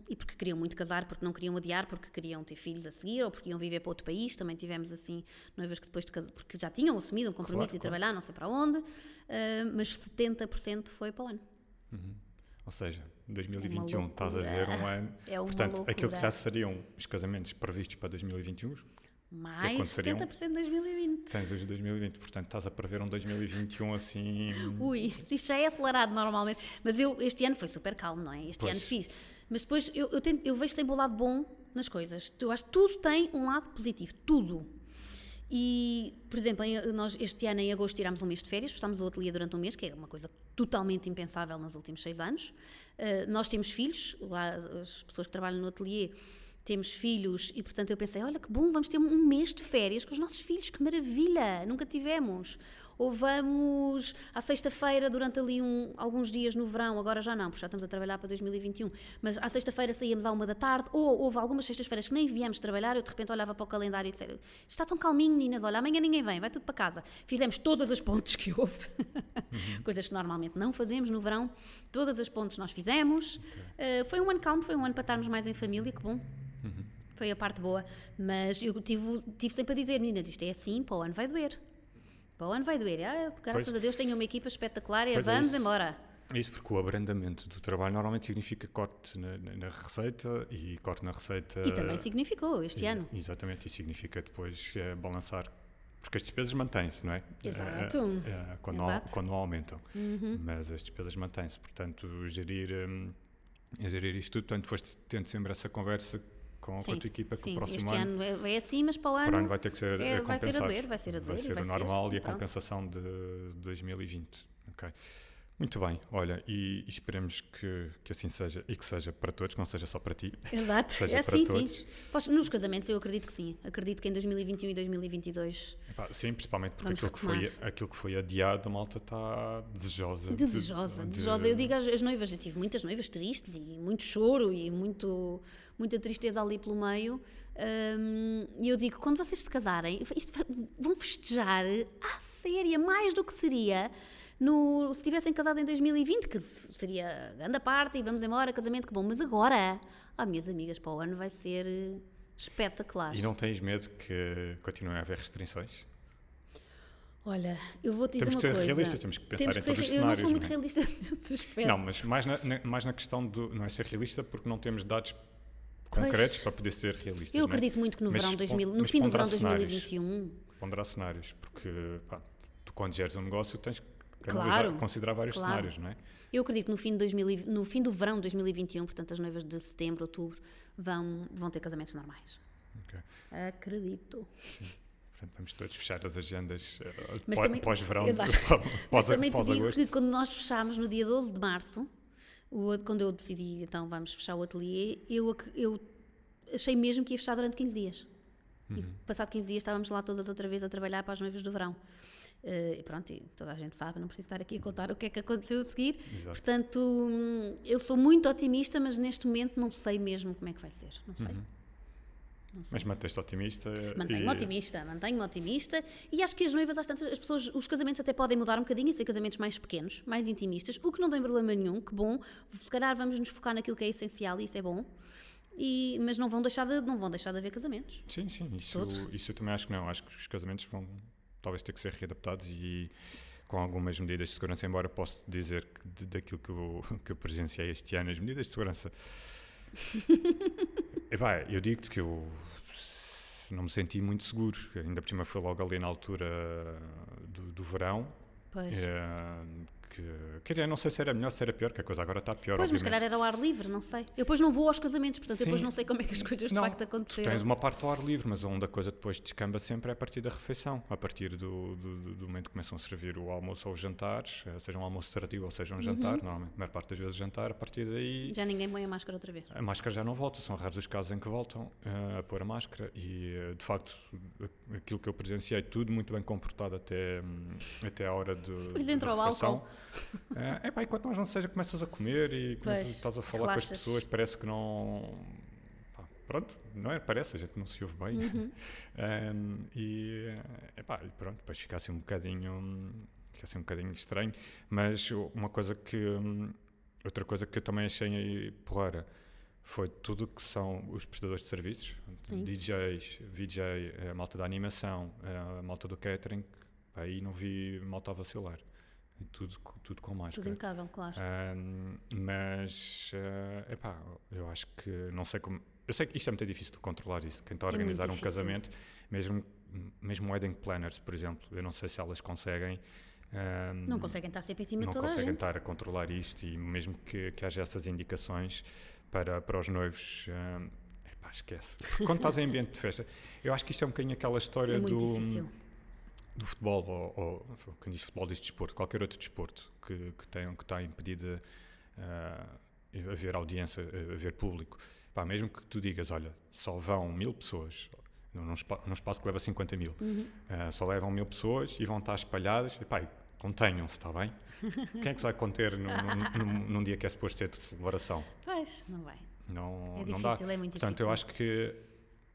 e porque queriam muito casar, porque não queriam adiar, porque queriam ter filhos a seguir, ou porque iam viver para outro país. Também tivemos assim noivas que depois de casar, porque já tinham assumido um compromisso Claro, e claro. trabalhar, não sei para onde, ah, mas 70% foi para o ano. Ou Ou seja, 2021 estás a ver um ano. É uma Portanto, loucura. aquilo que já seriam os casamentos previstos para 2021, Mais aconteceriam? 70% de 2020. tens os de 2020. Portanto, estás a prever um 2021 assim. Ui, isto já é acelerado normalmente. Mas eu, este ano foi super calmo, não é? Este Pois. ano fiz. Mas depois eu, eu, tento- eu vejo sempre o lado bom nas coisas. Eu acho que tudo tem um lado positivo. Tudo. E, por exemplo, em- nós este ano em agosto tirámos um mês de férias, fechámos o ateliê durante um mês, que é uma coisa totalmente impensável nos últimos seis anos. Uh, nós temos filhos, lá as pessoas que trabalham no ateliê temos filhos e, portanto, eu pensei: olha que bom, vamos ter um mês de férias com os nossos filhos, que maravilha, nunca tivemos. Ou vamos à sexta-feira, durante ali um- alguns dias no verão, agora já não, porque já estamos a trabalhar para 2021, mas à sexta-feira saíamos à uma da tarde, ou houve algumas sextas-feiras que nem viemos trabalhar, eu de repente olhava para o calendário e disse: está tão calminho, meninas, olha, amanhã ninguém vem, vai tudo para casa. Fizemos todas as pontes que houve, [LAUGHS] coisas que normalmente não fazemos no verão, todas as pontes nós fizemos. Uh, foi um ano calmo, foi um ano para estarmos mais em família, que bom. Foi a parte boa, mas eu tive, tive sempre a dizer, meninas, isto é assim, para o ano vai doer. Para o ano vai doer. Ah, graças Pois. a Deus tenho uma equipa espetacular e Pois é vamos isso. embora. Isso porque o abrandamento do trabalho normalmente significa corte na, na- receita e corte na receita. E também significou este e- ano. Exatamente, e significa depois eh, balançar. Porque as despesas mantêm-se, não é? Exato. Eh, quando, não, Exato. Uhum. quando não aumentam. Mas as despesas mantêm-se. Portanto, gerir, hum, gerir isto tudo. Portanto, foste tendo sempre essa conversa com, com a Sim, tua equipa que sim, o próximo este ano, ano é, é assim, mas para o ano, para o ano vai ter que ser é- vai ser a doer, vai ser a doer Vai ser o ser, normal e a pronto. compensação de 2020. Ok. Muito bem, olha, e, e esperemos que, que assim seja e que seja para todos, que não seja só para ti. Exato, [LAUGHS] seja é para assim, todos. sim. Pois, nos casamentos eu acredito que sim. Acredito que em 2021 e 2022 Epá, sim, principalmente porque aquilo que, foi, aquilo que foi adiado, a malta está desejosa. de- Desejosa, de- desejosa. Eu digo às, às noivas, eu tive muitas noivas tristes e muito choro e muito, muita tristeza ali pelo meio. Hum, E eu digo, quando vocês se casarem, isto vão festejar à séria, mais do que seria no, se tivessem casado em 2020, que se- seria grande parte e vamos embora, casamento, que bom. Mas agora, ah, minhas amigas, para o ano vai ser eh, espetacular. E não tens medo que continuem a haver restrições? Olha, eu vou te dizer Temos uma que ser coisa. realistas, temos que pensar Temos em que ser todos os re- Eu não sou cenários, muito não é? realista [LAUGHS] nesse aspecto. Não, mas mais na, mais na questão do. Não é ser realista porque não temos dados concretos para poder ser realistas. Eu é? acredito muito que no, Mas verão pon- 2000, no fim do verão cenários. 2021, Ponderar cenários, porque pá, tu quando geres um negócio tens que Claro, analisar, considerar vários claro. cenários, não é? eu acredito que no fim, de 2000, e- no fim do verão de 2021, portanto as noivas de setembro, outubro, vão, vão ter casamentos normais. Ok. Acredito. Portanto, vamos todos fechar as agendas eh, também- pós-verão. [LAUGHS] Mas pós, também te pós digo agosto. que quando nós fechámos no dia 12 de março, o- quando eu decidi, então vamos fechar o ateliê, eu, eu achei mesmo que ia fechar durante 15 dias. E Uhum. passado 15 dias estávamos lá todas outra vez a trabalhar para as noivas do verão. Eh, e pronto, e toda a gente sabe, não preciso estar aqui a contar o que é que aconteceu a seguir. Exato. Portanto, hum, eu sou muito otimista, mas neste momento não sei mesmo como é que vai ser. Não sei. Sei. Mas manteste otimista. Mantenho-me e- otimista, mantenho-me otimista e acho que as noivas, às tantas, as pessoas, os casamentos até podem mudar um bocadinho e ser casamentos mais pequenos, mais intimistas, o que não tem problema nenhum, que bom. Se calhar vamos nos focar naquilo que é essencial e isso é bom. E, mas não vão, deixar de, não vão deixar de haver casamentos. Sim, sim, isso, Todos? isso eu também acho que não. Acho que os casamentos vão talvez ter que ser readaptados e com algumas medidas de segurança, embora posso dizer que daquilo que eu, [LAUGHS] que eu presenciei este ano, as medidas de segurança. [LAUGHS] Epá, eu digo-te que eu não me senti muito seguro. Ainda por cima foi logo ali na altura do, do verão. Pois, eh, que, quer dizer, não sei se era melhor, se era pior, que a coisa agora está pior, pois mas obviamente. calhar era ao ar livre, não sei. Eu depois não vou aos casamentos, portanto eu depois Sim. não sei como é que as coisas de Não, facto Tu aconteceram. tens uma parte ao ar livre, mas onde a coisa depois descamba sempre é a partir da refeição, a partir do, do, do- momento que começam a servir o almoço ou os jantares, eh, seja um almoço tardio ou seja um jantar, Uhum. normalmente a maior parte das vezes jantar, a partir daí Já ninguém põe a máscara outra vez. a máscara já não volta, são raros os casos em que voltam eh, a pôr a máscara e eh, de facto aquilo que eu presenciei, tudo muito bem comportado até, hum, até a hora de, Depois entra o álcool. É, epá, enquanto mais não seja, começas a comer e começas- Pois, estás a falar com as relaxas. pessoas, parece que não. pá, pronto, não é? Parece, a gente não se ouve bem. Uhum. [LAUGHS] Um, e, epá, e pronto, depois fica assim um bocadinho. Fica assim um bocadinho estranho, mas uma coisa que. Outra coisa que eu também achei porreira foi tudo que são os prestadores de serviços, Sim. DJs, VJ, a malta da animação, a malta do catering, pá, aí não vi malta a vacilar. Tudo, tudo com máscara. Tudo impecável, claro. Um, mas, uh, epá, eu acho que não sei como. Eu sei que isto é muito difícil de controlar isso. Quem está a É organizar um difícil. casamento, mesmo, mesmo wedding planners, por exemplo, eu não sei se elas conseguem. um, Não conseguem estar sempre em cima não de toda a conseguem gente. estar a controlar isto e mesmo que, que haja essas indicações para, para os noivos. Um, epá, esquece. Porque quando estás em ambiente de festa, eu acho que isto é um bocadinho aquela história É do, difícil. Do futebol, ou, ou quando diz futebol, diz desporto, qualquer outro desporto que, que, tem, que está impedido de uh, haver audiência, haver público. Pá, mesmo que tu digas, olha, só vão mil pessoas, num, espa- num espaço que leva 50 mil, Uhum. uh, só levam mil pessoas e vão estar espalhadas, e, pá, contenham-se, está bem? [LAUGHS] Quem é que se vai conter num, num- num- dia que é suposto ser de celebração? Pois, não vai. Não, É não dá. difícil, é muito Portanto, difícil. eu acho que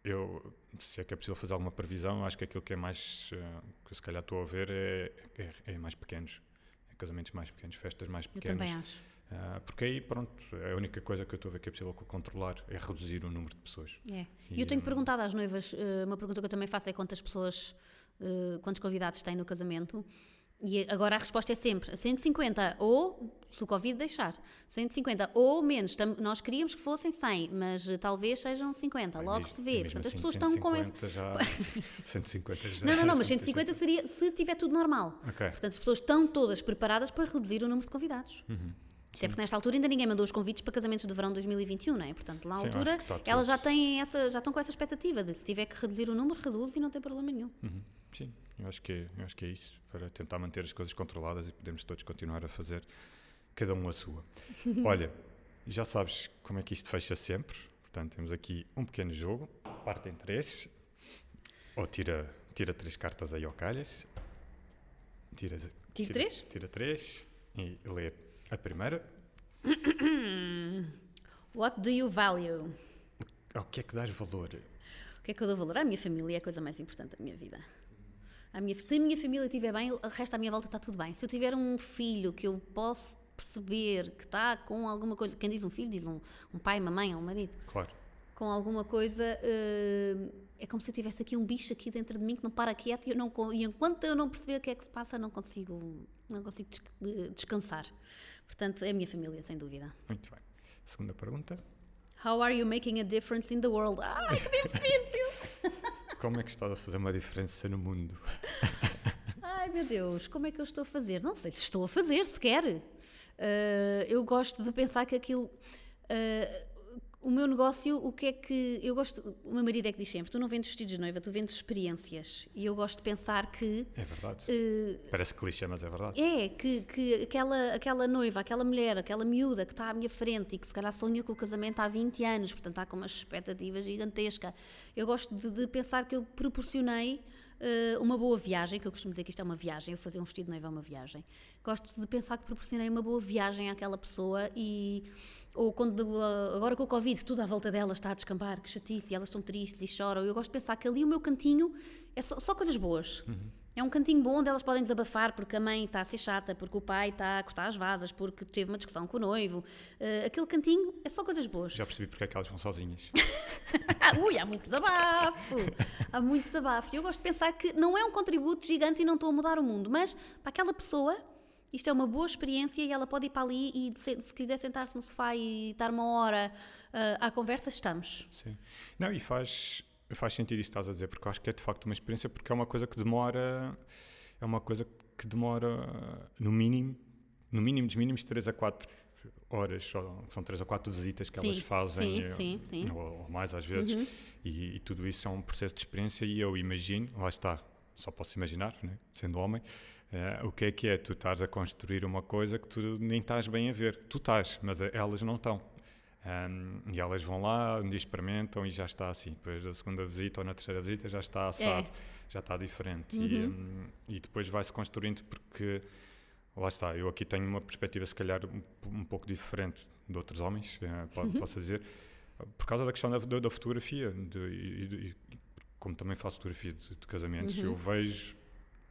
eu, se é que é possível fazer alguma previsão, eu acho que aquilo que é mais, eh, que eu se calhar estou a ver é, é, é mais pequenos, é casamentos mais pequenos, festas mais Eu pequenas. também acho. Ah, porque aí, pronto, é a única coisa que eu estou a ver que é possível controlar é reduzir o número de pessoas. É. E, eu tenho hum, perguntado às noivas, eh, uma pergunta que eu também faço é quantas pessoas, eh, quantos convidados têm no casamento. E agora a resposta é sempre 150 ou, se o Covid deixar, 150 ou menos. Nós queríamos que fossem 100, mas eh, talvez sejam 50, Bem, logo mesmo- se vê. Portanto, as assim, pessoas estão com esse. 150 já, [LAUGHS] 150 já Não, não, não, mas [LAUGHS] 150 seria se tiver tudo normal. Ok. Portanto, as pessoas estão todas preparadas para reduzir o número de convidados. Uhum. Até porque nesta altura ainda ninguém mandou os convites para casamentos de verão 2021, não é? Portanto, na Sim, altura elas já têm essa, já estão com essa expectativa de se tiver que reduzir o número, reduz e não tem problema nenhum. Uhum. Sim, eu acho, que é, eu acho que é isso, para tentar manter as coisas controladas e podermos todos continuar a fazer cada um a sua. [LAUGHS] Olha, já sabes como é que isto fecha sempre, portanto temos aqui um pequeno jogo, parte em três, ou tira, tira três cartas aí ao calhas, tira, tira- três? Tira três e lê a primeira. [COUGHS] What do you value? Ao que é que dás valor? O que é que eu dou valor? À minha família é a coisa mais importante da minha vida. A minha, se a minha família estiver bem, o resto à minha volta está tudo bem. Se eu tiver um filho que eu posso perceber que está com alguma coisa, quem diz um filho diz um, um pai, uma mãe ou um marido, Claro, com alguma coisa, eh, é como se eu tivesse aqui um bicho aqui dentro de mim que não para quieto e, eu não, e enquanto eu não perceber o que é que se passa, não consigo, não consigo des- eh, descansar. Portanto, é a minha família, sem dúvida. muito bem. Segunda pergunta. How are you making a difference in the world? Ai, que difícil! [LAUGHS] Como é que estás a fazer uma diferença no mundo? [LAUGHS] Ai, meu Deus, como é que eu estou a fazer? Não sei se estou a fazer sequer. Eh, eu gosto de pensar que aquilo. eh, o meu negócio, o que é que. Eu gosto. O meu marido é que diz sempre: tu não vendes vestidos de noiva, tu vendes experiências. E eu gosto de pensar que. É verdade. eh, Parece clichê, mas é verdade. é, que, que aquela, aquela noiva, aquela mulher, aquela miúda que está à minha frente e que se calhar sonha com o casamento há 20 anos, portanto está com uma expectativa gigantesca. Eu gosto de, de pensar que eu proporcionei eh, uma boa viagem, que eu costumo dizer que isto é uma viagem, eu fazer um vestido de noiva é uma viagem. Gosto de pensar que proporcionei uma boa viagem àquela pessoa e. Ou quando, eh, agora com o Covid, tudo à volta delas está a descambar, que chatice, elas estão tristes e choram. Eu gosto de pensar que ali o meu cantinho é só, só coisas boas. É um cantinho bom onde elas podem desabafar porque a mãe está a ser chata, porque o pai está a cortar as vasas, porque teve uma discussão com o noivo. Eh, aquele cantinho é só coisas boas. Já percebi porque é que elas vão sozinhas. [LAUGHS] Ui, há muito desabafo! há muito desabafo. E eu gosto de pensar que não é um contributo gigante e não estou a mudar o mundo, mas para aquela pessoa isto é uma boa experiência e ela pode ir para ali e se, se quiser sentar-se no sofá e estar uma hora eh, à conversa, estamos. Sim. Não, e faz, faz sentido isso que estás a dizer, porque eu acho que é de facto uma experiência, porque é uma coisa que demora, é uma coisa que demora no mínimo, no mínimo dos mínimos 3 a 4 horas, são 3 a 4 visitas que Sim, elas fazem, sim, eh, sim, sim. Ou, ou mais às vezes, e, e tudo isso é um processo de experiência e eu imagino, lá está, só posso imaginar, né, sendo homem, eh, o que é que é tu estás a construir uma coisa que tu nem estás bem a ver. Tu estás, mas eh, elas não estão. Um, e elas vão lá, um dia experimentam e já está assim. Depois da segunda visita ou na terceira visita já está assado, já está diferente. E, um, e depois vai-se construindo porque, lá está, eu aqui tenho uma perspectiva se calhar um, um pouco diferente de outros homens, eh, po- posso dizer, por causa da questão da, da- da fotografia. de- e- e- como também faço fotografia de, de casamentos, eu vejo,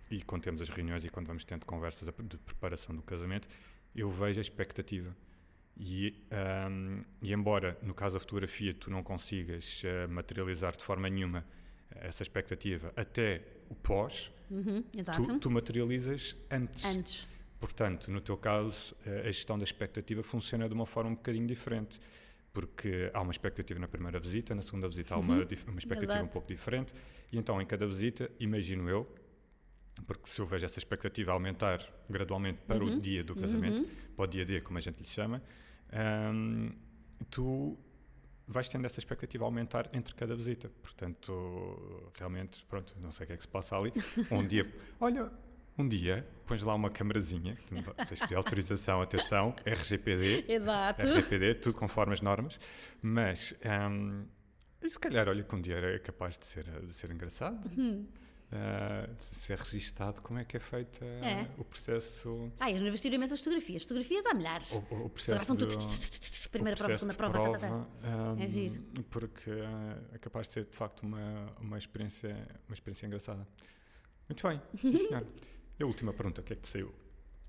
e quando temos as reuniões e quando vamos tendo conversas de de preparação do casamento, eu vejo a expectativa. E, ahm, e embora no caso da fotografia tu não consigas eh, materializar de forma nenhuma essa expectativa até o pós, Uhum, tu, tu materializas antes. Antes. Portanto, no teu caso, eh, a gestão da expectativa funciona de uma forma um bocadinho diferente, porque há uma expectativa na primeira visita, na segunda visita há uma, Uhum. uma expectativa Exato. um pouco diferente, e então em cada visita, imagino eu, porque se eu vejo essa expectativa aumentar gradualmente para Uhum. o dia do casamento, para o dia D, como a gente lhe chama, hum, tu vais tendo essa expectativa a aumentar entre cada visita. Portanto, realmente, pronto, não sei o que é que se passa ali. Um dia, olha, um dia pões lá uma tu tens de pedir autorização, atenção, RGPD, Exato. RGPD, tudo conforme as normas, mas hum, e se calhar, olha, que um dia é capaz de ser, de ser engraçado, Uhum. Ah, de ser registado, como é que é feito ah, É. o processo, Ah, e as noivas tiram imensas fotografias. Fotografias há milhares. o, o processo tudo. do- [LAUGHS] tch, Primeira prova, segunda prova. tá, tá, tá. prova, É hum, giro. Porque ah, é capaz de ser de facto uma, uma, experiência, uma experiência engraçada. Muito bem, sim senhor. [LAUGHS] E a última pergunta, o que é que te saiu?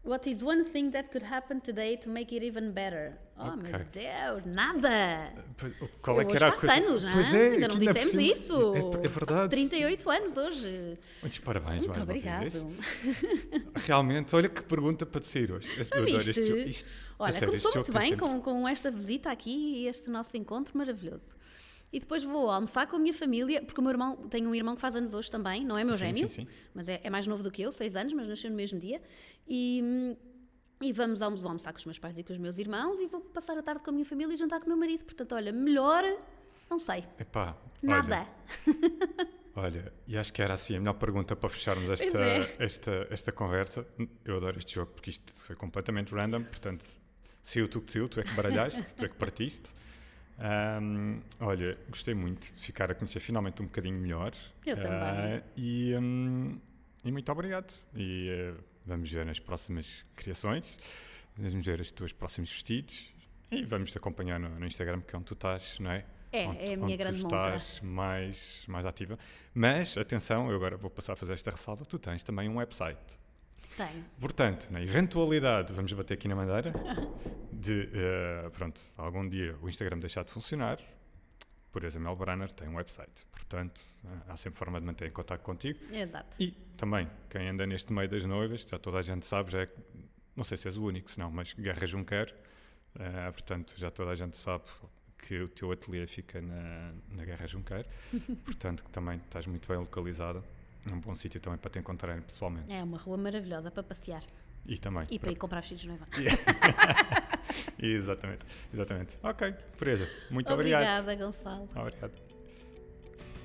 What is one thing that could happen today to make it even better? Oh, meu Ok. Deus, nada! Qual é Eu que era a coisa? anos, não é? Pois é, Ainda não dissemos isso. É, é verdade. 38 anos hoje. Muitos parabéns, Muito obrigado. [LAUGHS] Realmente, olha que pergunta para te sair hoje. Viste? isto- Olha, sério, começou muito bem com, com esta visita aqui e este nosso encontro maravilhoso. E depois vou almoçar com a minha família, porque o meu irmão, tenho um irmão que faz anos hoje também, não é meu Sim, gêmeo, sim, sim. mas é, é mais novo do que eu, 6 anos, mas nasceu no mesmo dia. E, e vamos almo- vou almoçar com os meus pais e com os meus irmãos e vou passar a tarde com a minha família e jantar com o meu marido. Portanto, olha, melhor, não sei, Epá, nada. Olha, [LAUGHS] olha, e acho que era assim a melhor pergunta para fecharmos esta, é. esta, esta conversa. Eu adoro este jogo porque isto foi completamente random, portanto, saiu tu que saiu, tu é que baralhaste, tu é que partiste. Ahm, olha, gostei muito de ficar a conhecer finalmente um bocadinho melhor. Eu também. Ah, e, hum, e muito obrigado. E eh, vamos ver nas próximas criações, vamos ver os teus próximos vestidos e vamos te acompanhar no, no Instagram, que é onde tu estás, não é? É, onde, é a minha grande tu montra. estás mais, mais ativa. Mas, atenção, eu agora vou passar a fazer esta ressalva, tu tens também um website. Tenho. Portanto, na eventualidade, vamos bater aqui na madeira, de, eh, pronto, algum dia o Instagram deixar de funcionar, por exemplo, Mel Branner tem um website. Portanto, eh, há sempre forma de manter em contato contigo. Exato. E também, quem anda neste meio das noivas, já toda a gente sabe, já é, não sei se és o único, se não, mas Guerra Junqueiro, eh, portanto, já toda a gente sabe que o teu ateliê fica na, na Guerra Junqueiro, [LAUGHS] portanto, que também estás muito bem localizada. É um bom sítio também para te encontrarem pessoalmente. É uma rua maravilhosa para passear E também. e para ir comprar vestidos de noiva. [LAUGHS] Exatamente, exatamente. Ok, Teresa, muito obrigado. Obrigada, Gonçalo. Obrigado.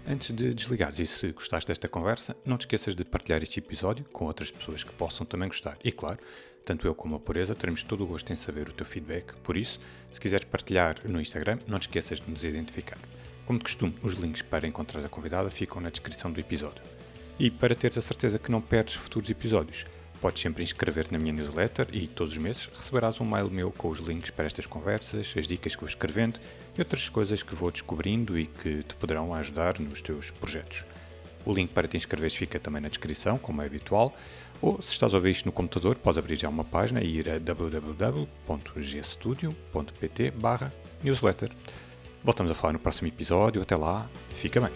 Antes de desligares e se gostaste desta conversa, não te esqueças de partilhar este episódio com outras pessoas que possam também gostar. E claro, tanto eu como a Pureza teremos todo o gosto em saber o teu feedback, por isso, se quiseres partilhar no Instagram, não te esqueças de nos identificar. Como de costume, os links para encontrar a convidada ficam na descrição do episódio. E para teres a certeza que não perdes futuros episódios, podes sempre inscrever-te na minha newsletter e todos os meses receberás um mail meu com os links para estas conversas, as dicas que vou escrevendo e outras coisas que vou descobrindo e que te poderão ajudar nos teus projetos. O link para te inscreveres fica também na descrição, como é habitual, ou se estás a ouvir isto no computador, podes abrir já uma página e ir a www.gstudio.pt newsletter. Voltamos a falar no próximo episódio. Até lá, fica bem.